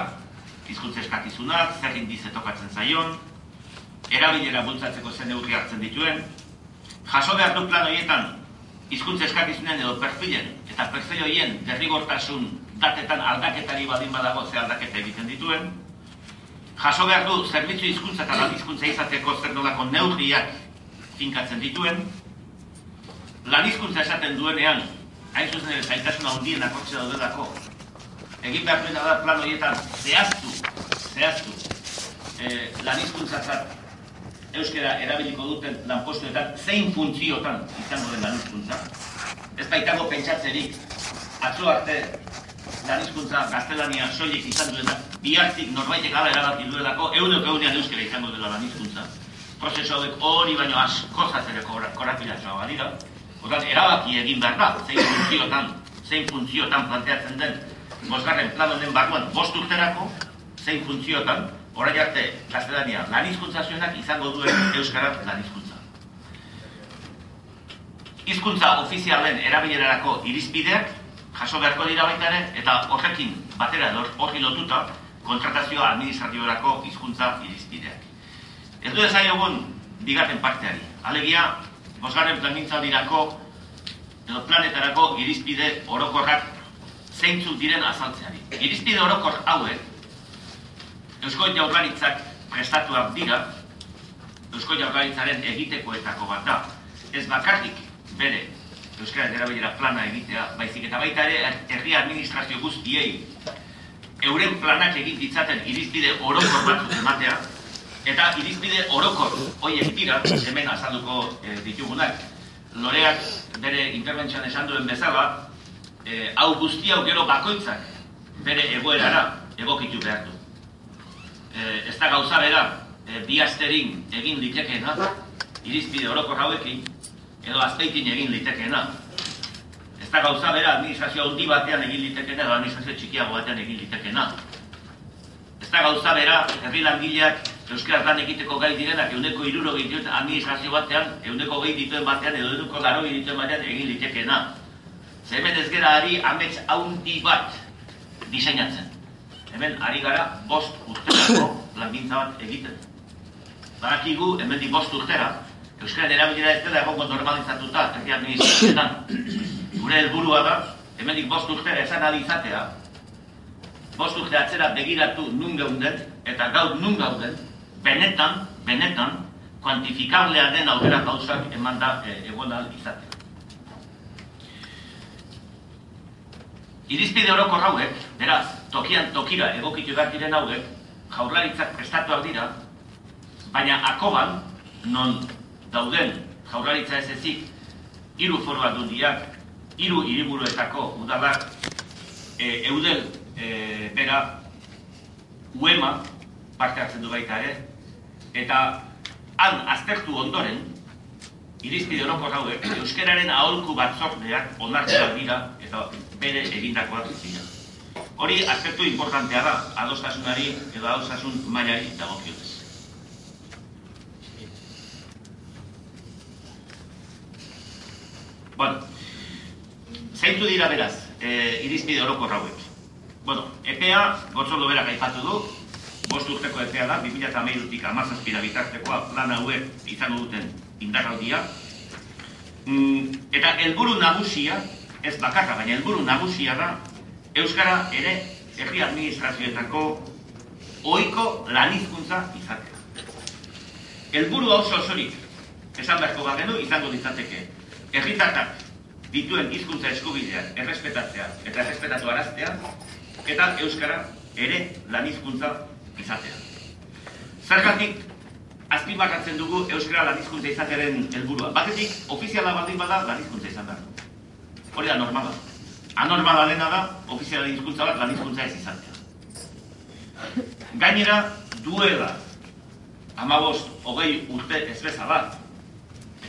hizkuntza eskakizunak, zer indize tokatzen zaion, erabilera bultzatzeko zen neurri hartzen dituen, jaso behar du plan horietan hizkuntza eskakizunen edo perfilen eta perfil horien derrigortasun datetan aldaketari badin badago ze aldaketa egiten dituen, jaso behar du zerbitzu hizkuntza eta lan hizkuntza izateko zer nolako neurriak finkatzen dituen, lan hizkuntza esaten duenean, hain zuzen ere zailtasuna hundien akotxe daudelako, egin behar duena da plan horietan zehaztu, zehaztu, eh, lan hizkuntzatzat euskera erabiliko duten lanpostuetan zein funtziotan izango den lan hizkuntza. Ez baitago pentsatzerik, atzo arte lan hizkuntza gaztelania soilik izan duena, bihartik norbaitek ala erabaki duelako, euneko eunean euskera izango dela lan hizkuntza. Prozesu hauek hori baino askozaz ere korapilatzoa badira. Otan, erabaki egin behar da, zein funtziotan, zein funtziotan planteatzen den, bosgarren plan honen barruan bost urterako, zein funtziotan, orain arte gaztelania lan hizkuntza zuenak izango duen euskara lan hizkuntza. Hizkuntza ofizialen erabilerarako irizpideak jaso beharko dira baita ere eta horrekin batera edo horri lotuta kontratazioa administratiborako hizkuntza irizpideak. Ez du ezaiogun bigarren parteari. Alegia, bosgarren plangintzaldirako edo planetarako irizpide orokorrak zeintzuk diren azaltzeari. Irizpide orokor hauek Eusko Jaurlaritzak prestatuak dira, Eusko Jaurlaritzaren egitekoetako bat da. Ez bakarrik bere Euskara erabilera plana egitea, baizik eta baita ere herri administrazio guztiei euren planak egin ditzaten irizpide orokor batzuk ematea, eta irizpide orokor horiek dira, hemen azalduko e, ditugunak. Loreak bere interbentzioan esan duen bezala, e, hau guzti hau gero bakoitzak bere egoerara egokitu behar du eh, ez da gauza bera eh, bi egin litekeena, irizpide oroko hauekin, edo azpeitin egin litekeena. Ez da gauza bera administrazio handi batean egin litekeena, edo administrazio txikiago batean egin litekeena. Ez da gauza bera, herri langileak Euskaraz lan egiteko gai direnak euneko iruro dituen administrazio batean, euneko gehi dituen batean, edo euneko laro dituen batean egin litekeena. Zemen ez gera ari amets haundi bat diseinatzen hemen ari gara bost urterako langintza bat egiten. Barakigu, hemen di bost urtera, Euskara erabilera ez dela egongo normalizatuta, herri administrazioetan. Gure helburua da, hemen di bost urtera esan izatea, bost urte atzera begiratu nun geunden, eta gaur nun gauden, benetan, benetan, kuantifikablea den aurrera gauzak eman da e, egon izatea. Irizpide horoko hauek, beraz, tokian tokira egokitu behar diren hauek, jaurlaritzak prestatuak dira, baina akoban, non dauden jaurlaritza ez ezik, hiru foru aldundiak, hiru hiriburuetako udalak, e, eudel e, bera, uema, parte hartzen du baita ere, eta han aztertu ondoren, irizpide horoko hauek, euskararen aholku batzordeak onartzen dira, eta bere egindakoak dira. Hori aspektu importantea da, adostasunari edo adostasun mailari dagokionez. Bueno, zeintu dira beraz, e, irizpide horoko rauek. Bueno, EPEA, gotzoldo berak aipatu du, bost urteko EPEA da, 2008-tik amazazpira bitartekoa plan hauek izango duten indarraudia. Mm, eta helburu nagusia, ez bakarra, baina helburu nagusia da euskara ere herri administrazioetako ohiko lanizkuntza izatea. Helburu oso osorik esan beharko bagenu izango ditzateke herritarrak dituen hizkuntza eskubideak errespetatzea eta errespetatu araztea eta euskara ere lanizkuntza izatea. Zergatik azpimarratzen dugu euskara lanizkuntza izatearen helburua. Batetik ofiziala baldin bada lanizkuntza izan behar Hori da normala. Anormala dena da, ofiziala hizkuntza bat, lan hizkuntza ez izatea. Gainera, duela amabost, hogei urte ez bezala,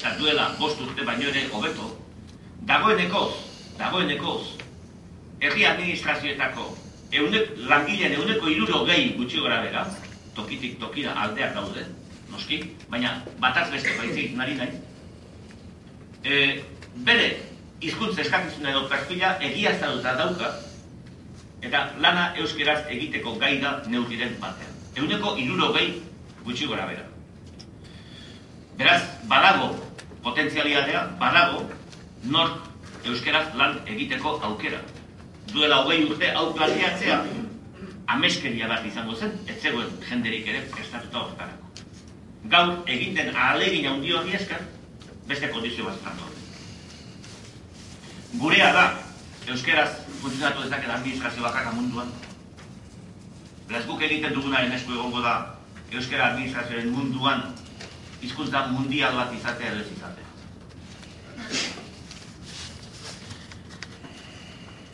eta duela bost urte baino ere hobeto, dagoenekoz, dagoenekoz, herri administrazioetako eunek, langileen euneko iruro gehi gutxi gora bera, tokitik tokira aldeak daude, noski, baina bataz beste baitzik nari nahi, e, bere hizkuntza eskakizuna edo perfila egiaztatuta dauka, eta lana euskeraz egiteko gai da neurriren batean. Euneko iruro gehi gutxi gora bera. Beraz, badago potentzialitatea, badago nor euskeraz lan egiteko aukera. Duela hogei urte hau planteatzea, ameskeria bat izango zen, ez zegoen jenderik ere prestatuta horretarako. Gaur egiten ahalegin handi hori esker, beste kondizio bat zango. Gurea da, euskeraz funtzionatu dezake administrazio bakarra munduan. Beraz guk egiten dugunaren esku egongo da, euskera administrazioaren munduan hizkuntza mundial bat izatea edo izatea.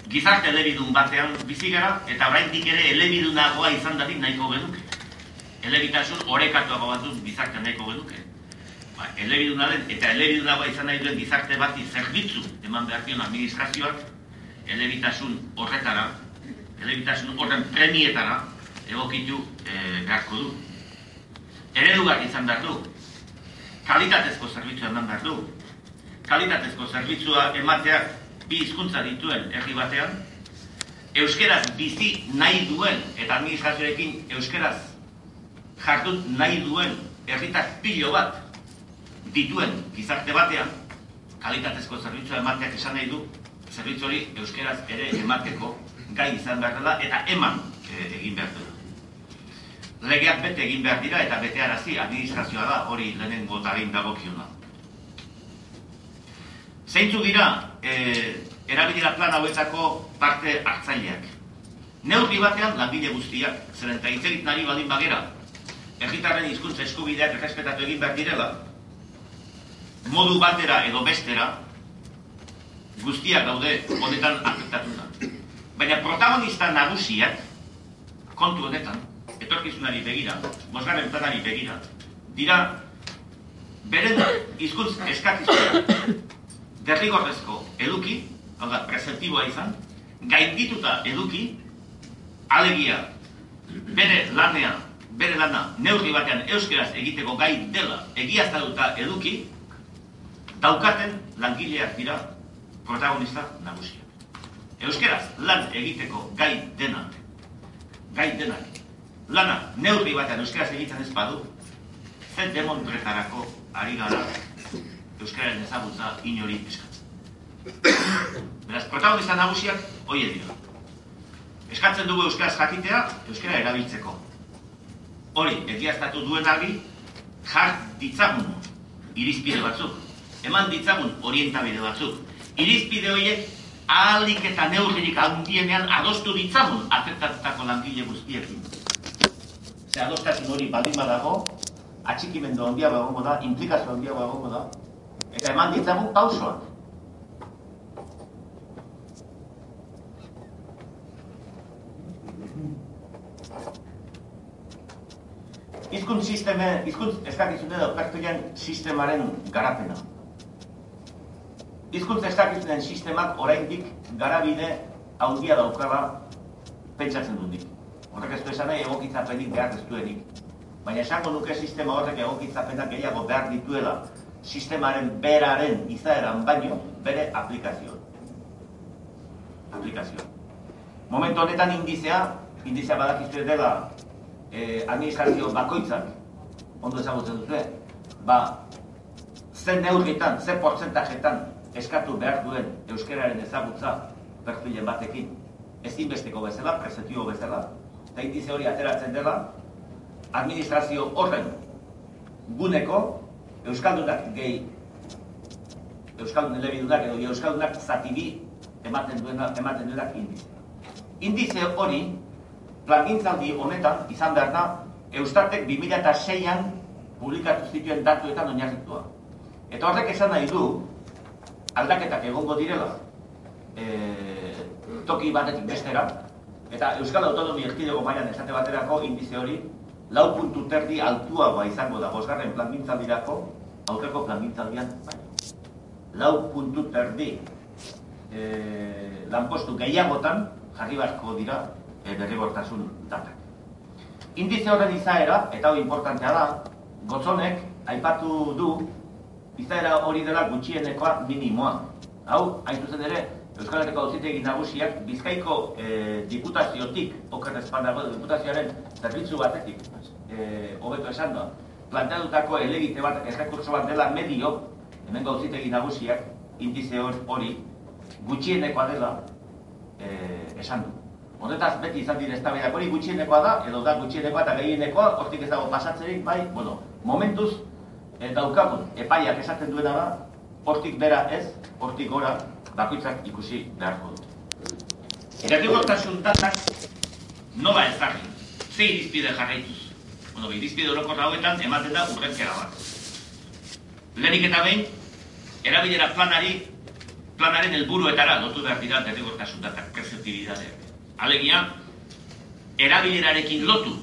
Gizarte elebidun batean bizi gara eta oraindik ere elebidunagoa izan dadin nahiko genuke. Elebitasun orekatuago batuz gizarte nahiko genuke. Ba, elebiduna den eta elebidunagoa izan nahi duen gizarte bati zerbitzu eman behar dion administrazioak elebitasun horretara, elebitasun horren premietara egokitu e, beharko du. Eredugarri izan behar du, kalitatezko zerbitzua eman behar du. Kalitatezko zerbitzua emateak bi hizkuntza dituen herri batean, euskeraz bizi nahi duen eta administrazioekin euskeraz jardun nahi duen herritak pilo bat dituen gizarte batean, kalitatezko zerbitzua emateak esan nahi du, zerbitzu hori euskeraz ere emateko gai izan behar dela eta eman e, egin behar legeak bete egin behar dira eta bete arazi administrazioa da hori lehenengo darein dagokiuna. Zeintzu dira e, erabilera plan hauetako parte hartzaileak. Neurri batean langile guztiak, zeren eta itzerit nari baldin bagera, erritarren hizkuntza eskubideak errespetatu egin behar direla, modu batera edo bestera, guztiak daude honetan afektatuta. Baina protagonista nagusiak, kontu honetan, etorkizunari begira, bosgarren planari begira, dira, beren izkuntz eskakizuna derrigorrezko eduki, hau da, presentiboa izan, gaindituta eduki, alegia, bere lanea, bere lana neurri batean euskeraz egiteko gai dela egiaztaduta eduki, daukaten langileak dira protagonista nagusia. Euskeraz lan egiteko gai dena, gai denak lana neurri batean euskaraz egiten ez badu, zen demontretarako ari gara euskararen ezagutza inori eskatzen. Beraz, protagonista nagusiak hoi dira. Eskatzen dugu euskaraz jakitea, euskara erabiltzeko. Hori, egiaztatu duen argi, jar ditzagun irizpide batzuk. Eman ditzagun orientabide batzuk. Irizpide horiek ahalik eta neurririk handienean adostu ditzagun afektatutako langile guztiekin. Ze adostasun hori baldin badago, atxikimendu handiago egongo da, implikazio handiago egongo da, eta eman ditzagun pausoak. Izkuntz sisteme, izkuntz eskakizune edo pertuian sistemaren garapena. Izkuntz eskakizunen sistemak oraindik garabide handia daukara pentsatzen dut Horrek ez du esan nahi egokitzapenik behar ez duenik. Baina esango nuke sistema horrek egokitzapenak gehiago behar dituela sistemaren beraren izaeran baino bere aplikazio. Aplikazio. Momentu honetan indizea, indizea badakizu dela eh, administrazio bakoitzak, ondo ezagutzen dute, ba, zen neurritan, zen portzentajetan eskatu behar duen euskararen ezagutza perfilen batekin, ezinbesteko bezala, presentio bezala, eta indize hori ateratzen dela, administrazio horren guneko Euskaldunak gehi Euskaldun elebidunak edo Euskaldunak zatibi ematen duena ematen duenak indize. Indize hori plangintzaldi honetan izan behar da Eustatek 2006an publikatu zituen datuetan oinarritua. Eta horrek esan nahi du aldaketak egongo direla e, toki batetik bestera, Eta Euskal Autonomia Erkidego mailan esate baterako indize hori lau puntu terdi altuagoa izango da bosgarren plangintzaldirako aurreko plangintzaldian baino. Lau puntu terdi e, lanpostu gehiagotan jarri beharko dira e, derrigortasun datak. Indize horren izaera, eta hori importantea da, gotzonek aipatu du izaera hori dela gutxienekoa minimoa. Hau, hain zuzen ere, Euskal Herriko Auzitegi Nagusiak Bizkaiko e, diputaziotik, oker espanago diputazioaren zerbitzu batetik, eh, hobeto esan da, planteatutako elegite bat, errekurso bat dela medio, hemen gauzitegi nagusiak, indize hori, gutxienekoa dela, e, esan du. Honetaz beti izan dire eztabaidak hori gutxienekoa da, edo da gutxienekoa eta gehienekoa, hortik ez dago pasatzerik, bai, bueno, momentuz, e, daukagun, epaiak esaten duena da, hortik bera ez, hortik gora, bakoitzak ikusi beharko dut. Eratigortasun datak nola ezagin, ze irizpide jarraituz. Bueno, irizpide orokorra hauetan ematen da urrentzera bat. Lehenik eta behin, erabilera planari, planaren helburuetara lotu behar dira derrigortasun datak, perceptibidadeak. Alegia, erabilerarekin lotu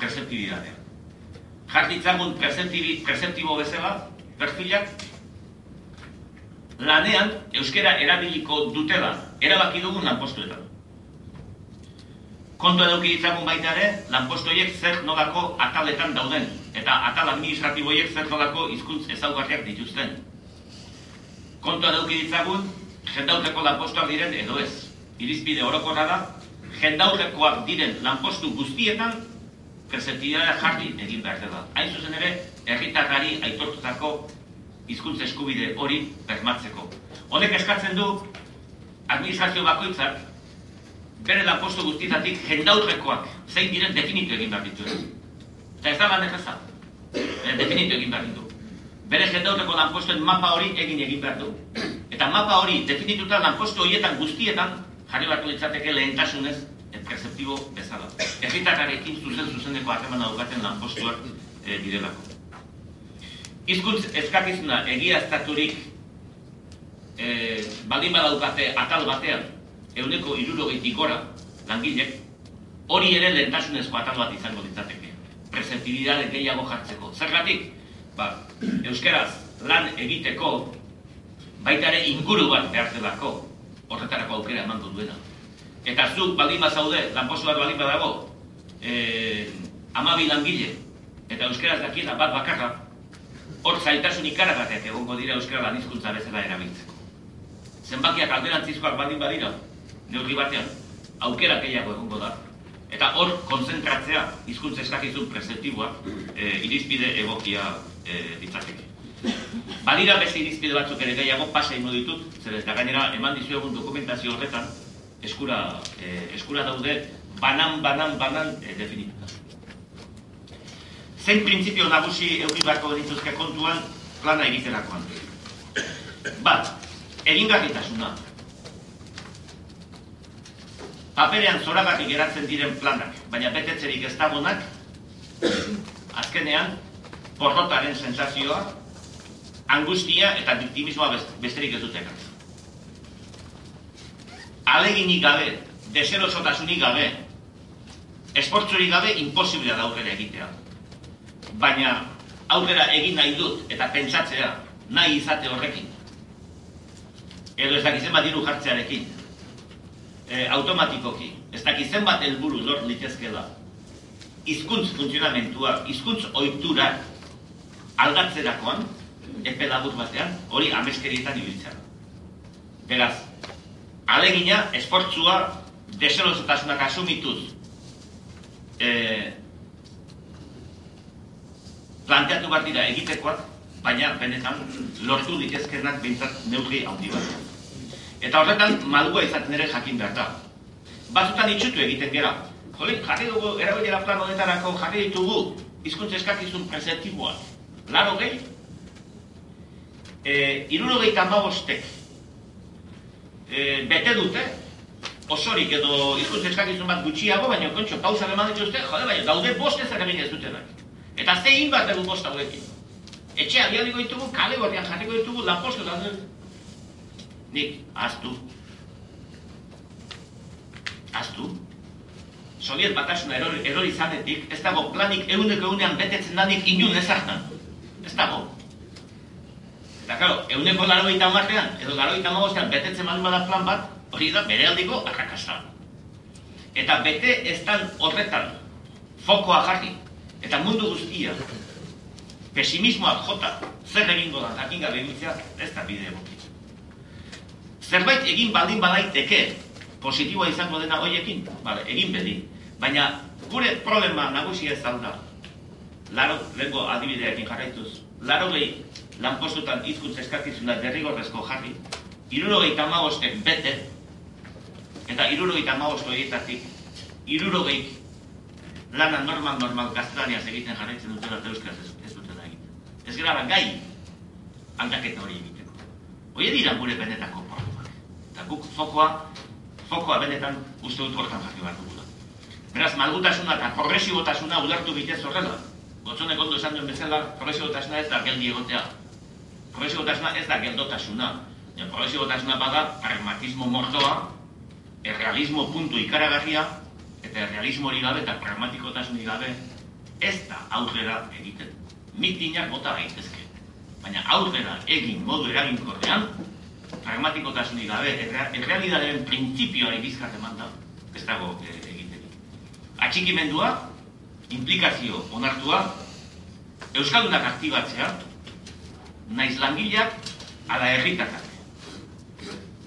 perceptibidadeak. Jartitzagun perceptibo bezala, perfilak, lanean euskera erabiliko dutela erabaki dugun lanpostuetan. Kontu eduki ditzagun baita ere, lanpostu horiek zer nolako ataletan dauden, eta atal administratibo horiek zer nolako hizkuntz ezaugarriak dituzten. Kontu eduki ditzagun, jendauteko lanpostuak diren edo ez. Irizpide orokorra da, jendautekoak diren lanpostu guztietan, presentidara jarri egin behar dela. Hain zuzen ere, herritarrari aitortutako hizkuntza eskubide hori bermatzeko. Honek eskatzen du administrazio bakoitzak bere lanpostu guztietatik jendaurrekoak zein diren definitu egin behar dituen. Eta ez da lan. Eh, definitu egin behar ditu. Bere jendaurreko lanpostuen mapa hori egin egin behar du. Eta mapa hori definituta lanpostu horietan guztietan jarri batu ditzateke lehentasunez perceptibo bezala. Erritakarekin zuzen zuzeneko harreman daukaten lanpostuak e, direlako. Izkuntz eskakizuna egiaztaturik e, baldin badaukate atal batean, euneko irurogeitik gora langilek, hori ere lehentasunezko atal bat izango ditzateke. Presentibidade gehiago jartzeko. Zergatik, ba, euskeraz lan egiteko baita ere inguru bat behartelako horretarako aukera emango duena. Eta zuk baldin bat zaude, lanposu bat baldin badago, e, amabi langile, eta euskeraz dakiena bat bakarra, hor zaitasun ikaragatek egongo dira euskara lan hizkuntza bezala erabiltzeko. Zenbakiak alderantzizkoak baldin badira, neurri batean, aukera gehiago egongo da. Eta hor konzentratzea hizkuntza eskakizun prezeptiboa e, irizpide egokia e, ditzateke. Badira beste irizpide batzuk ere gehiago pasa ingo ditut, zer ez da gainera eman dizu dokumentazio horretan eskura, e, eskura daude banan, banan, banan e, definituta zein printzipio nagusi eukin beharko dituzke kontuan plana egiterakoan. Bat, egingarritasuna. Paperean zoragarri geratzen diren planak, baina betetzerik ez dagonak, azkenean, porrotaren sensazioa, angustia eta diktimismoa besterik ez dute Aleginik gabe, deserosotasunik gabe, esportzurik gabe, imposiblea da egitea baina aurrera egin nahi dut eta pentsatzea nahi izate horrekin. Edo ez dakizen bat diru jartzearekin. E, automatikoki. Ez dakizen bat helburu lor litezkela. Hizkuntz funtzionamentua, hizkuntz ohitura aldatzerakoan, epe labur batean, hori ameskerietan ibiltzea. Beraz, alegina, esportzua, deselosotasunak asumituz, e, planteatu bat dira egitekoak, baina benetan lortu ditezkenak bintzat neurri handi bat. Eta horretan malgua izaten ere jakin behar da. Batzutan itxutu egiten gera. Joli, jarri dugu erabilera plan honetarako jarri ditugu hizkuntza eskakizun prezeptiboa. Laro gehi, e, iruro gehi tamabostek e, bete dute, osorik edo hizkuntza eskakizun bat gutxiago, baina kontxo, pausa eman dituzte, jode, baina daude boste zer ez dutenak. Eta ze egin bat dugu bosta hauekin. Etxe abialiko ditugu, kale gorrian jarriko ditugu, lanpostu da Nik, aztu. Aztu. Soviet batasuna erori, erori zanetik, ez dago planik euneko eunean betetzen danik inun ezartan. Ez dago. Eta, karo, euneko laro eta martean, edo laro eta magostean betetzen baldin bada plan bat, hori da bere aldiko arrakasta. Eta bete ez horretan fokoa jarri, eta mundu guztia, pesimismoak jota, zer egingo da, jakin gabe ez da bide egoki. Zerbait egin baldin badaiteke, positiboa izango dena hoiekin, vale, egin bedi. Baina gure problema nagusia ez da, laro, lehenko adibideekin jarraituz, laro gehi lanpostutan izkuntz eskakizuna derrigorrezko jarri, irurogei tamagostek bete, eta irurogei tamagosko egitatik, irurogei lana normal normal gaztelaniaz egiten jarraitzen dutela eta euskaraz ez, ez dutela egiten. Ez gara gai aldaketa hori egiteko. Hoi dira gure benetako problemak. Eta guk fokoa, fokoa benetan uste dut hortan jarri behar dugula. Beraz, malgutasuna eta progresibotasuna ulertu bitez horrela. Gotzonek ondo esan duen bezala, progresibotasuna ez da geldi egotea. Progresibotasuna ez da geldotasuna. Progresibotasuna bada pragmatismo mordoa, errealismo puntu ikaragarria, eta realismo hori gabe eta pragmatikotasun gabe ez da aurrera egiten. Mitinak bota gaitezke. Baina aurrera egin modu eraginkorrean, pragmatikotasun gabe, errealidadeen printzipioari bizkar eman da, ez dago e, egiten. Atxikimendua, implikazio onartua, Euskaldunak aktibatzea, naiz langileak, ala erritakak.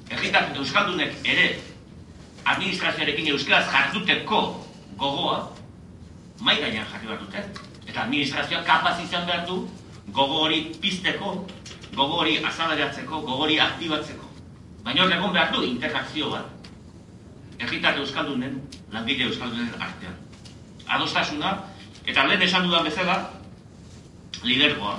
Erritak Euskaldunek ere administrazioarekin euskaraz jarduteko gogoa mai gainean jarri behar dute. Eta administrazioa kapaz izan behar du gogo hori pizteko, gogo hori azaleratzeko, gogo hori aktibatzeko. Baina hor egon behar du interakzio bat. Erritar euskaldunen, langile euskaldunen artean. Adostasuna, eta lehen esan dudan bezala, lidergoa.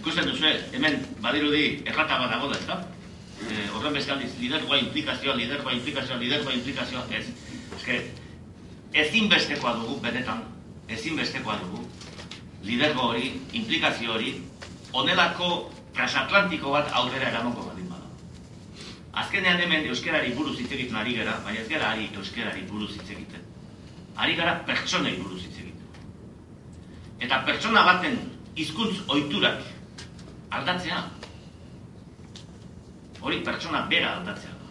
Ikusten duzu, hemen badirudi errata bat dago da, ez eh, horren beste aldiz, lidergoa implikazioa, lidergoa implikazioa, lidergoa implikazioa, ez. Ez ezinbestekoa dugu, benetan, ezinbestekoa dugu, lidergo hori, implikazio hori, onelako transatlantiko bat aurrera eramonko badin bada. Azkenean hemen euskerari buruz hitz egiten ari gara, baina ez gara ari euskerari buruz hitz egiten. Ari gara pertsonei buruz hitz egiten. Eta pertsona baten hizkuntz ohiturak aldatzea, hori pertsona bera aldatzea da.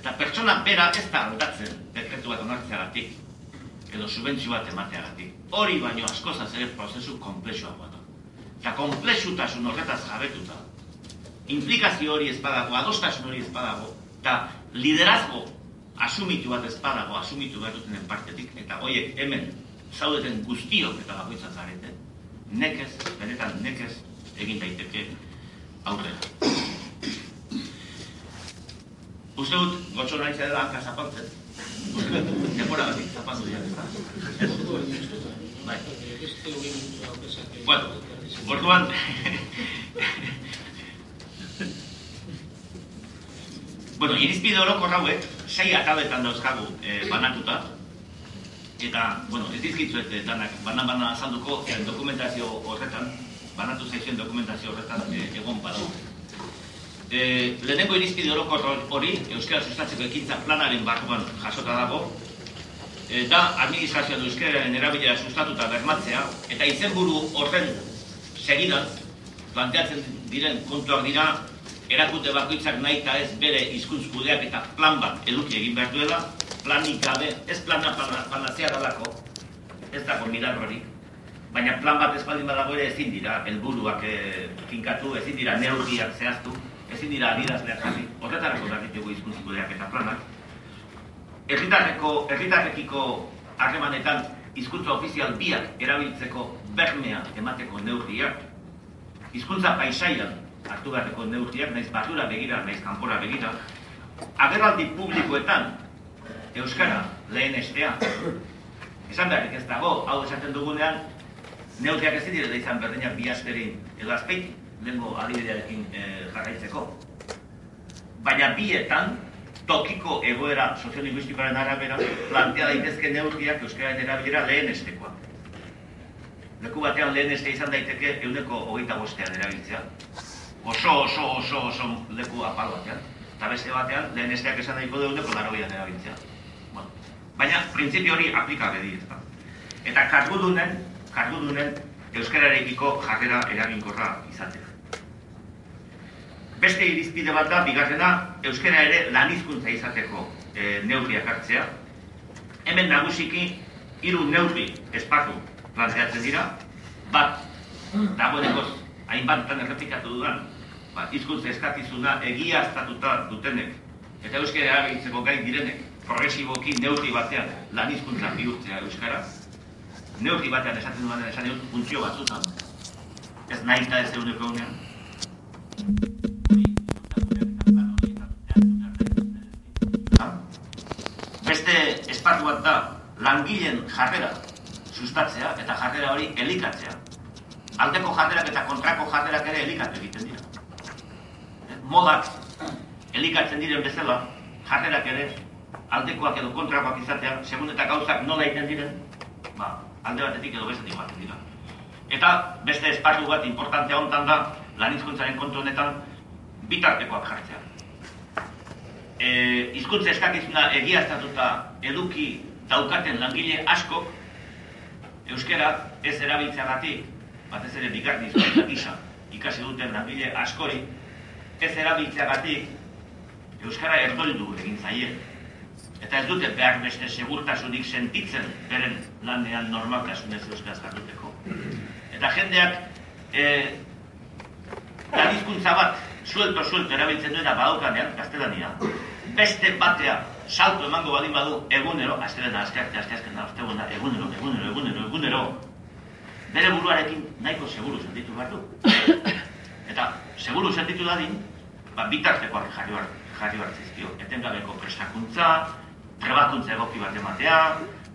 Eta pertsona bera ez da aldatzen dekretu bat onartzeagatik, edo subentzio bat emateagatik. Hori baino askozaz ere prozesu komplexua da. Eta komplexutasun horretaz jabetuta, implikazio hori ez badago, adostasun hori ez badago, eta liderazgo asumitu bat ez badago, asumitu bat dutenen partetik, eta horiek hemen zaudeten guztiok eta bakoitzat zarete, nekez, benetan nekez, egin daiteke aurrera. Uste dut, gotxo nahi zedela hanka zapaltzen. [LAUGHS] Denbora bat, zapaltu dira, ez [LAUGHS] Bai. Bueno, orduan... bueno, irizpide horoko rauek, sei atabetan dauzkagu eh, banatuta. Eta, bueno, ez dizkitzu ez danak, banan-banan azalduko eh, dokumentazio horretan, banatu zaizien dokumentazio horretan eh, egon badu. E, lehenengo irizpide orokor hori, Euskara sustatzeko ekintza planaren barruan jasota dago, e, da administrazioa du Euskararen erabilera sustatuta bermatzea, eta izenburu horren segidan, planteatzen diren kontuak dira, erakunde bakoitzak nahi eta ez bere hizkuntz kudeak eta plan bat eduki egin behar duela, planik gabe, ez plana panazea dalako, ez dago milagrorik, baina plan bat ez baldin badago ere ezin dira, helburuak e, finkatu, ezin dira neurriak zehaztu, ezin dira adierazleak jarri, horretarako da ditugu hizkuntziko eta planak. Erritarreko, erritarrekiko harremanetan hizkuntza ofizial biak erabiltzeko bermea emateko neurriak, hizkuntza paisaian hartu beharreko neurriak, naiz barrura begira, naiz kanpora begira, agerraldi publikoetan Euskara lehen estea, esan beharrik ez dago, hau esaten dugunean, neurriak ez dira da izan berdinak bi asperin edo azpeiti, lehenko adibidearekin e, jarraitzeko. Baina bietan, tokiko egoera soziolinguistikoaren arabera, plantea daitezke neurriak euskararen erabilera lehen estekoa. Leku batean lehen este izan daiteke euneko hogeita bostean erabiltzea. Oso, oso, oso, oso leku apal batean. Eta beste batean, lehen esteak esan daiko du euneko erabiltzea. Baina, printzipio hori aplikabe di, ezta. Eta kargudunen, kargudunen euskararekiko jarrera eraginkorra izatea. Beste irizpide bat da, bigarrena, euskara ere lanizkuntza izateko e, neurriak hartzea. Hemen nagusiki, hiru neurri espartu planteatzen dira, bat, dagoenekoz, hainbatetan errepikatu dudan, ba, izkuntza eskatizuna egia estatuta dutenek, eta euskara erabiltzeko gai direnek, progresiboki neurri batean lan hizkuntza bihurtzea euskara. Neurri batean esaten duan esan dut funtzio batzutan. Ez nahi eta ez eguneko unean. Espartu bat da langileen jarrera sustatzea eta jarrera hori elikatzea. Aldeko jarrerak eta kontrako jarrerak ere elikatu egiten dira. Modak elikatzen diren bezala, jarrerak ere aldekoak edo kontrakoak izatea, segun eta gauzak nola egiten diren, ba, alde batetik edo bestetik batetik dira. Eta beste esparru bat importantea hontan da, lan hizkuntzaren kontu honetan, bitartekoak jartzea. E, hizkuntza eskakizuna egiaztatuta eduki daukaten langile askok, euskera ez erabiltzeagatik, batez ere bigarni hizkuntza gisa ikasi duten langile askori, ez erabiltzeagatik euskara erdoldu egin zaie. Eta ez dute behar beste segurtasunik sentitzen beren lanean normaltasunez euskaraz jarduteko. Eta jendeak e, hizkuntza bat suelto-suelto erabiltzen duena badaukanean, gaztelania, beste batea salto emango badin badu egunero, astelena, azkarte, azteazken da, egunero, egunero, egunero, egunero, bere buruarekin nahiko seguru sentitu behar du. Eta seguru sentitu dadin, ba, bitartekoak jarri behar, jarri behar zizkio. Etengabeko prestakuntza, trebakuntza egoki bat ematea,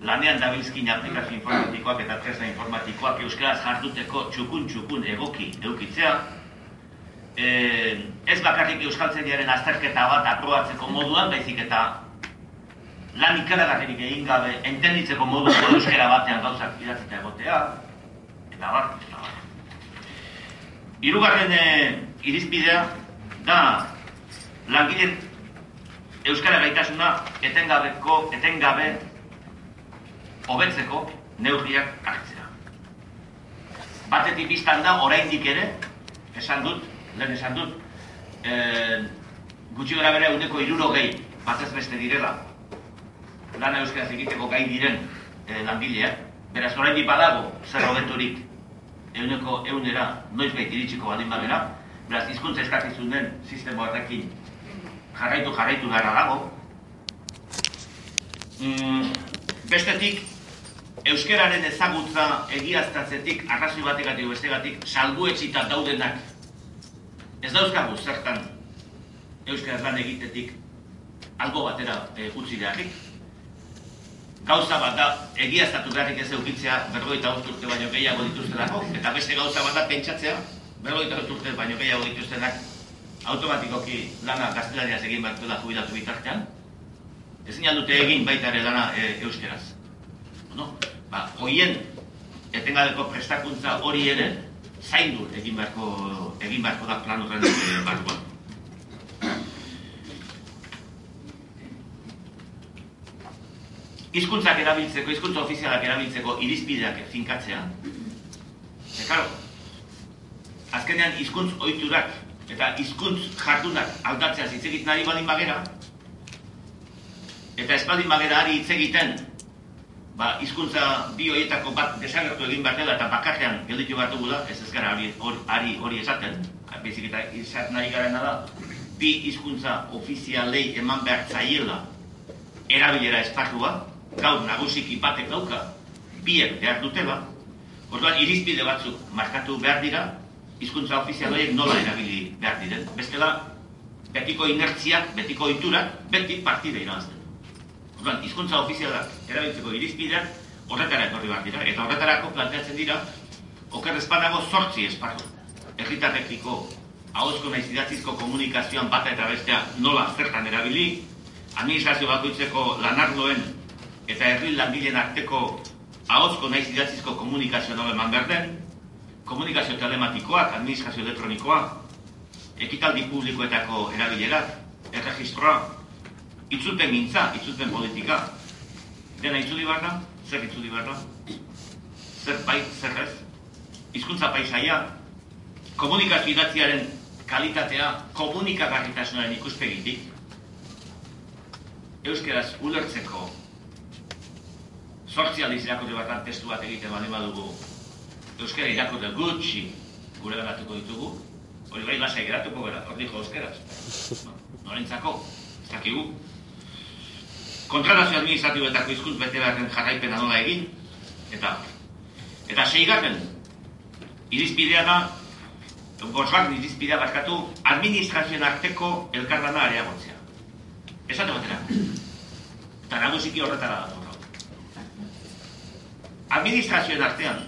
lanean dabilzkin aplikazio informatikoak eta tresna informatikoak euskaraz jarduteko txukun-txukun egoki eukitzea, e, ez bakarrik euskaltzeriaren azterketa bat aprobatzeko moduan, baizik eta lan ikaragarririk egin gabe entenditzeko moduko euskara batean gauzak idatzita egotea, eta bar, eta bar. Hirugarren e, irizpidea da langileen euskara gaitasuna etengabeko etengabe hobetzeko neurriak hartzea. Batetik biztan da oraindik ere esan dut, lehen esan dut, e, gutxi gara bere eguneko irurogei batez beste direla lana euskaraz egiteko gai diren e, langileak. Beraz, oraindik badago zer hobeturik eguneko egunera noiz bait iritsiko badin bagera. Beraz, hizkuntza eskakizun den sistema batekin jarraitu jarraitu gara dago. Mm, bestetik, euskeraren ezagutza egiaztatzetik, arrazoi bategatik bestegatik, salbuetxita daudenak ez dauzkagu zertan euskaraz lan egitetik algo batera e, utzi beharrik. Gauza bat da, egiaztatu beharrik ez eukitzea berroita urte baino gehiago dituztenako, eta beste gauza bat da pentsatzea, berroita urte baino gehiago dituztenak automatikoki lana gaztelaniaz egin bat duela jubilatu bitartean, ezin dute egin baita ere lana e, euskeraz. No? Ba, hoien etengabeko prestakuntza hori ere zaindu egin beharko egin beharko da plan horren e, barruan. Hizkuntzak erabiltzeko, hizkuntza ofizialak erabiltzeko irizpideak finkatzea. E, karo, azkenean hizkuntz ohiturak eta hizkuntz jardunak aldatzea hitz egiten ari balin bagera, eta espaldin bagera ari hitz egiten, ba, hizkuntza bi horietako bat desagertu egin behar dela eta bakarrean gelditu behar dugula, ez ez gara hori, hori, hori esaten, bezik eta izaten ari garena da, bi hizkuntza ofizialei eman behar zaiela erabilera espartua, gaur nagusiki batek dauka, biek behar dutela, orduan irizpide batzuk markatu behar dira, hizkuntza ofizial horiek nola erabili behar diren. Bestela, betiko inertziak, betiko oiturak, beti partide irazten. Orduan, hizkuntza ofizialak erabiltzeko irizpideak horretara etorri behar dira. Eta horretarako planteatzen dira, oker espanago sortzi esparru. Erritarrekiko ahozko naiz idatzizko komunikazioan bata eta bestea nola zertan erabili, administrazio bakoitzeko lanarloen eta herri langileen arteko ahozko naiz idatzizko komunikazioa nola eman behar den, komunikazio telematikoak, administrazio elektronikoa, ekitaldi publikoetako erabilerak, erregistroa, itzulpen gintza, itzulpen politika, dena itzuli behar da, zer itzuli behar da, zer bai, zer ez, hizkuntza paisaia, komunikazio idatziaren kalitatea, komunikagarritasunaren ikuspegitik, euskeraz ulertzeko sortzi aldiz irakote bat testu bat egiten bali badugu euskera irakote gutxi gure ganatuko ditugu hori bai lasai geratuko gara, hor dijo euskeraz. [LAUGHS] Norentzako, ez dakigu kontratazio administratiboetako izkuntz bete beharren jarraipena nola egin eta eta seigarren irizpidea da Bosgarren irizpidea barkatu administrazioen arteko elkarlana areagotzea. Esate batera. Eta nagusiki horretara da. Administrazioen artean,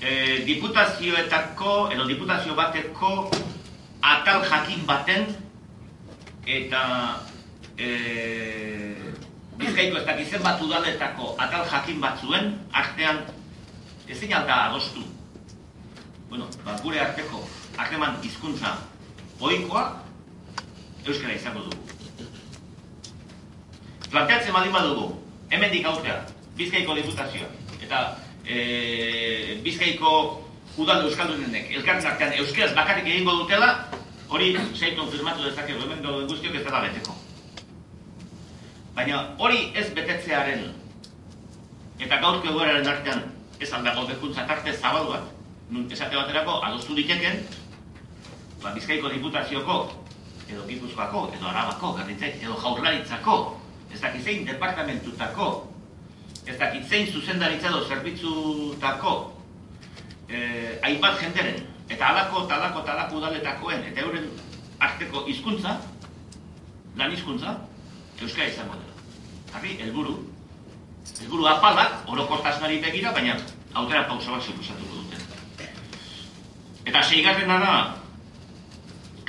e, diputazioetako, edo diputazio bateko atal jakin baten eta e, bizkaiko ez dakizen bat udaletako atal jakin batzuen artean ezin alda adostu. Bueno, ba, gure arteko harreman hizkuntza oikoa euskara izango dugu planteatzen baldin badugu, hemendik aurtea, Bizkaiko diputazioa, eta e, Bizkaiko udaldo euskaldunenek, elkartzen artean euskeraz bakarrik egingo dutela, hori zeitu firmatu dezakegu, hemen gauden guztiok ez dela beteko. Baina hori ez betetzearen eta gaurko egoeraren artean ez aldago bekuntza tarte zabal bat, nun esate baterako adostu diteken, ba, Bizkaiko diputazioko, edo Gipuzkoako, edo Arabako, garritzek, edo Jaurlaritzako, ez dakit zein departamentutako, ez dakit zein zuzendaritza edo zerbitzutako eh, hainbat jenderen, eta alako, talako, talako udaletakoen, eta euren arteko hizkuntza, lan hizkuntza, euskara izango dela. Harri, helburu, helburu apalak, orokortasunari begira, baina aukera pausa bat suposatuko dute. Eta seigarrena da,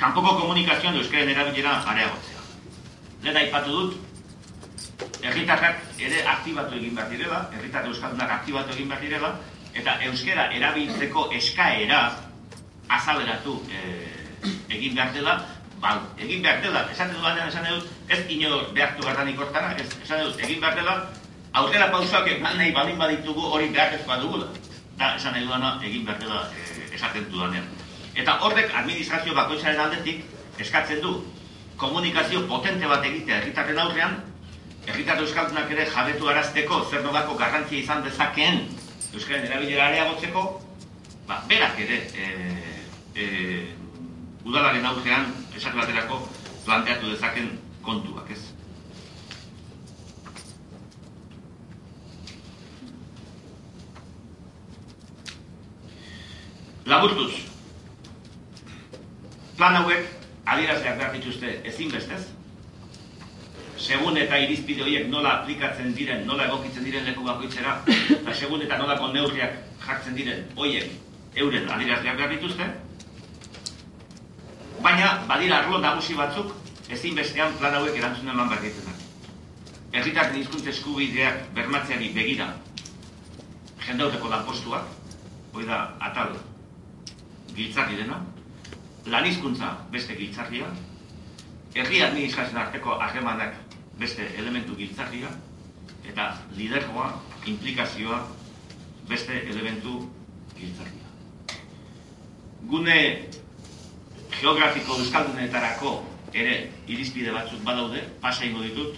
kanpoko komunikazioan euskaren erabilera areagotzea. Lehen aipatu dut, herritarrak ere aktibatu egin behar direla, herritar euskaldunak aktibatu egin behar direla, eta euskera erabiltzeko eskaera azaleratu e, egin behar dela, ba, egin behar dela, esan dut batean esan dut, ez ino behartu gardanik hortara, ez, esan dut, egin behar dela, aurrera pausoak eman nahi balin baditugu hori beharrezkoa dugula. Da, esan nahi duana, egin behar dela e, esaten dudanean. Eta horrek administrazio bakoitzaren aldetik eskatzen du komunikazio potente bat egitea herritarren aurrean, herritar euskaldunak ere jabetu arazteko zer nolako garrantzia izan dezakeen euskaren erabilera areagotzeko, ba, berak ere e, e, udalaren aurrean esatu baterako planteatu dezaken kontuak, ez? Laburtuz, plan hauek adierazleak behar dituzte ezinbestez, segun eta irizpide horiek nola aplikatzen diren, nola egokitzen diren leku bakoitzera, eta segun eta nolako neurriak jartzen diren horiek euren adirazleak behar dituzte, baina badira arlo nagusi batzuk ezin bestean plan hauek erantzun eman behar dituzte. Erritarren hizkuntz eskubideak bermatzeari begira jendauteko lanpostuak, hoi da atal giltzarri dena, lan hizkuntza beste giltzarria, herri administrazioen arteko harremanak beste elementu giltzarria, eta lidergoa, implikazioa, beste elementu giltzarria. Gune geografiko euskaldunetarako ere irizpide batzuk badaude, pasa ingo ditut,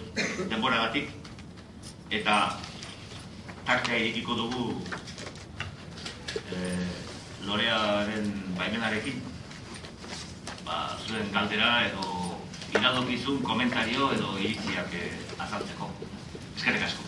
denbora batik, eta tartea irikiko dugu e, lorearen baimenarekin, ba, zuen galdera edo iradokizun komentario edo iritziak eh, azaltzeko. Eskerrik asko.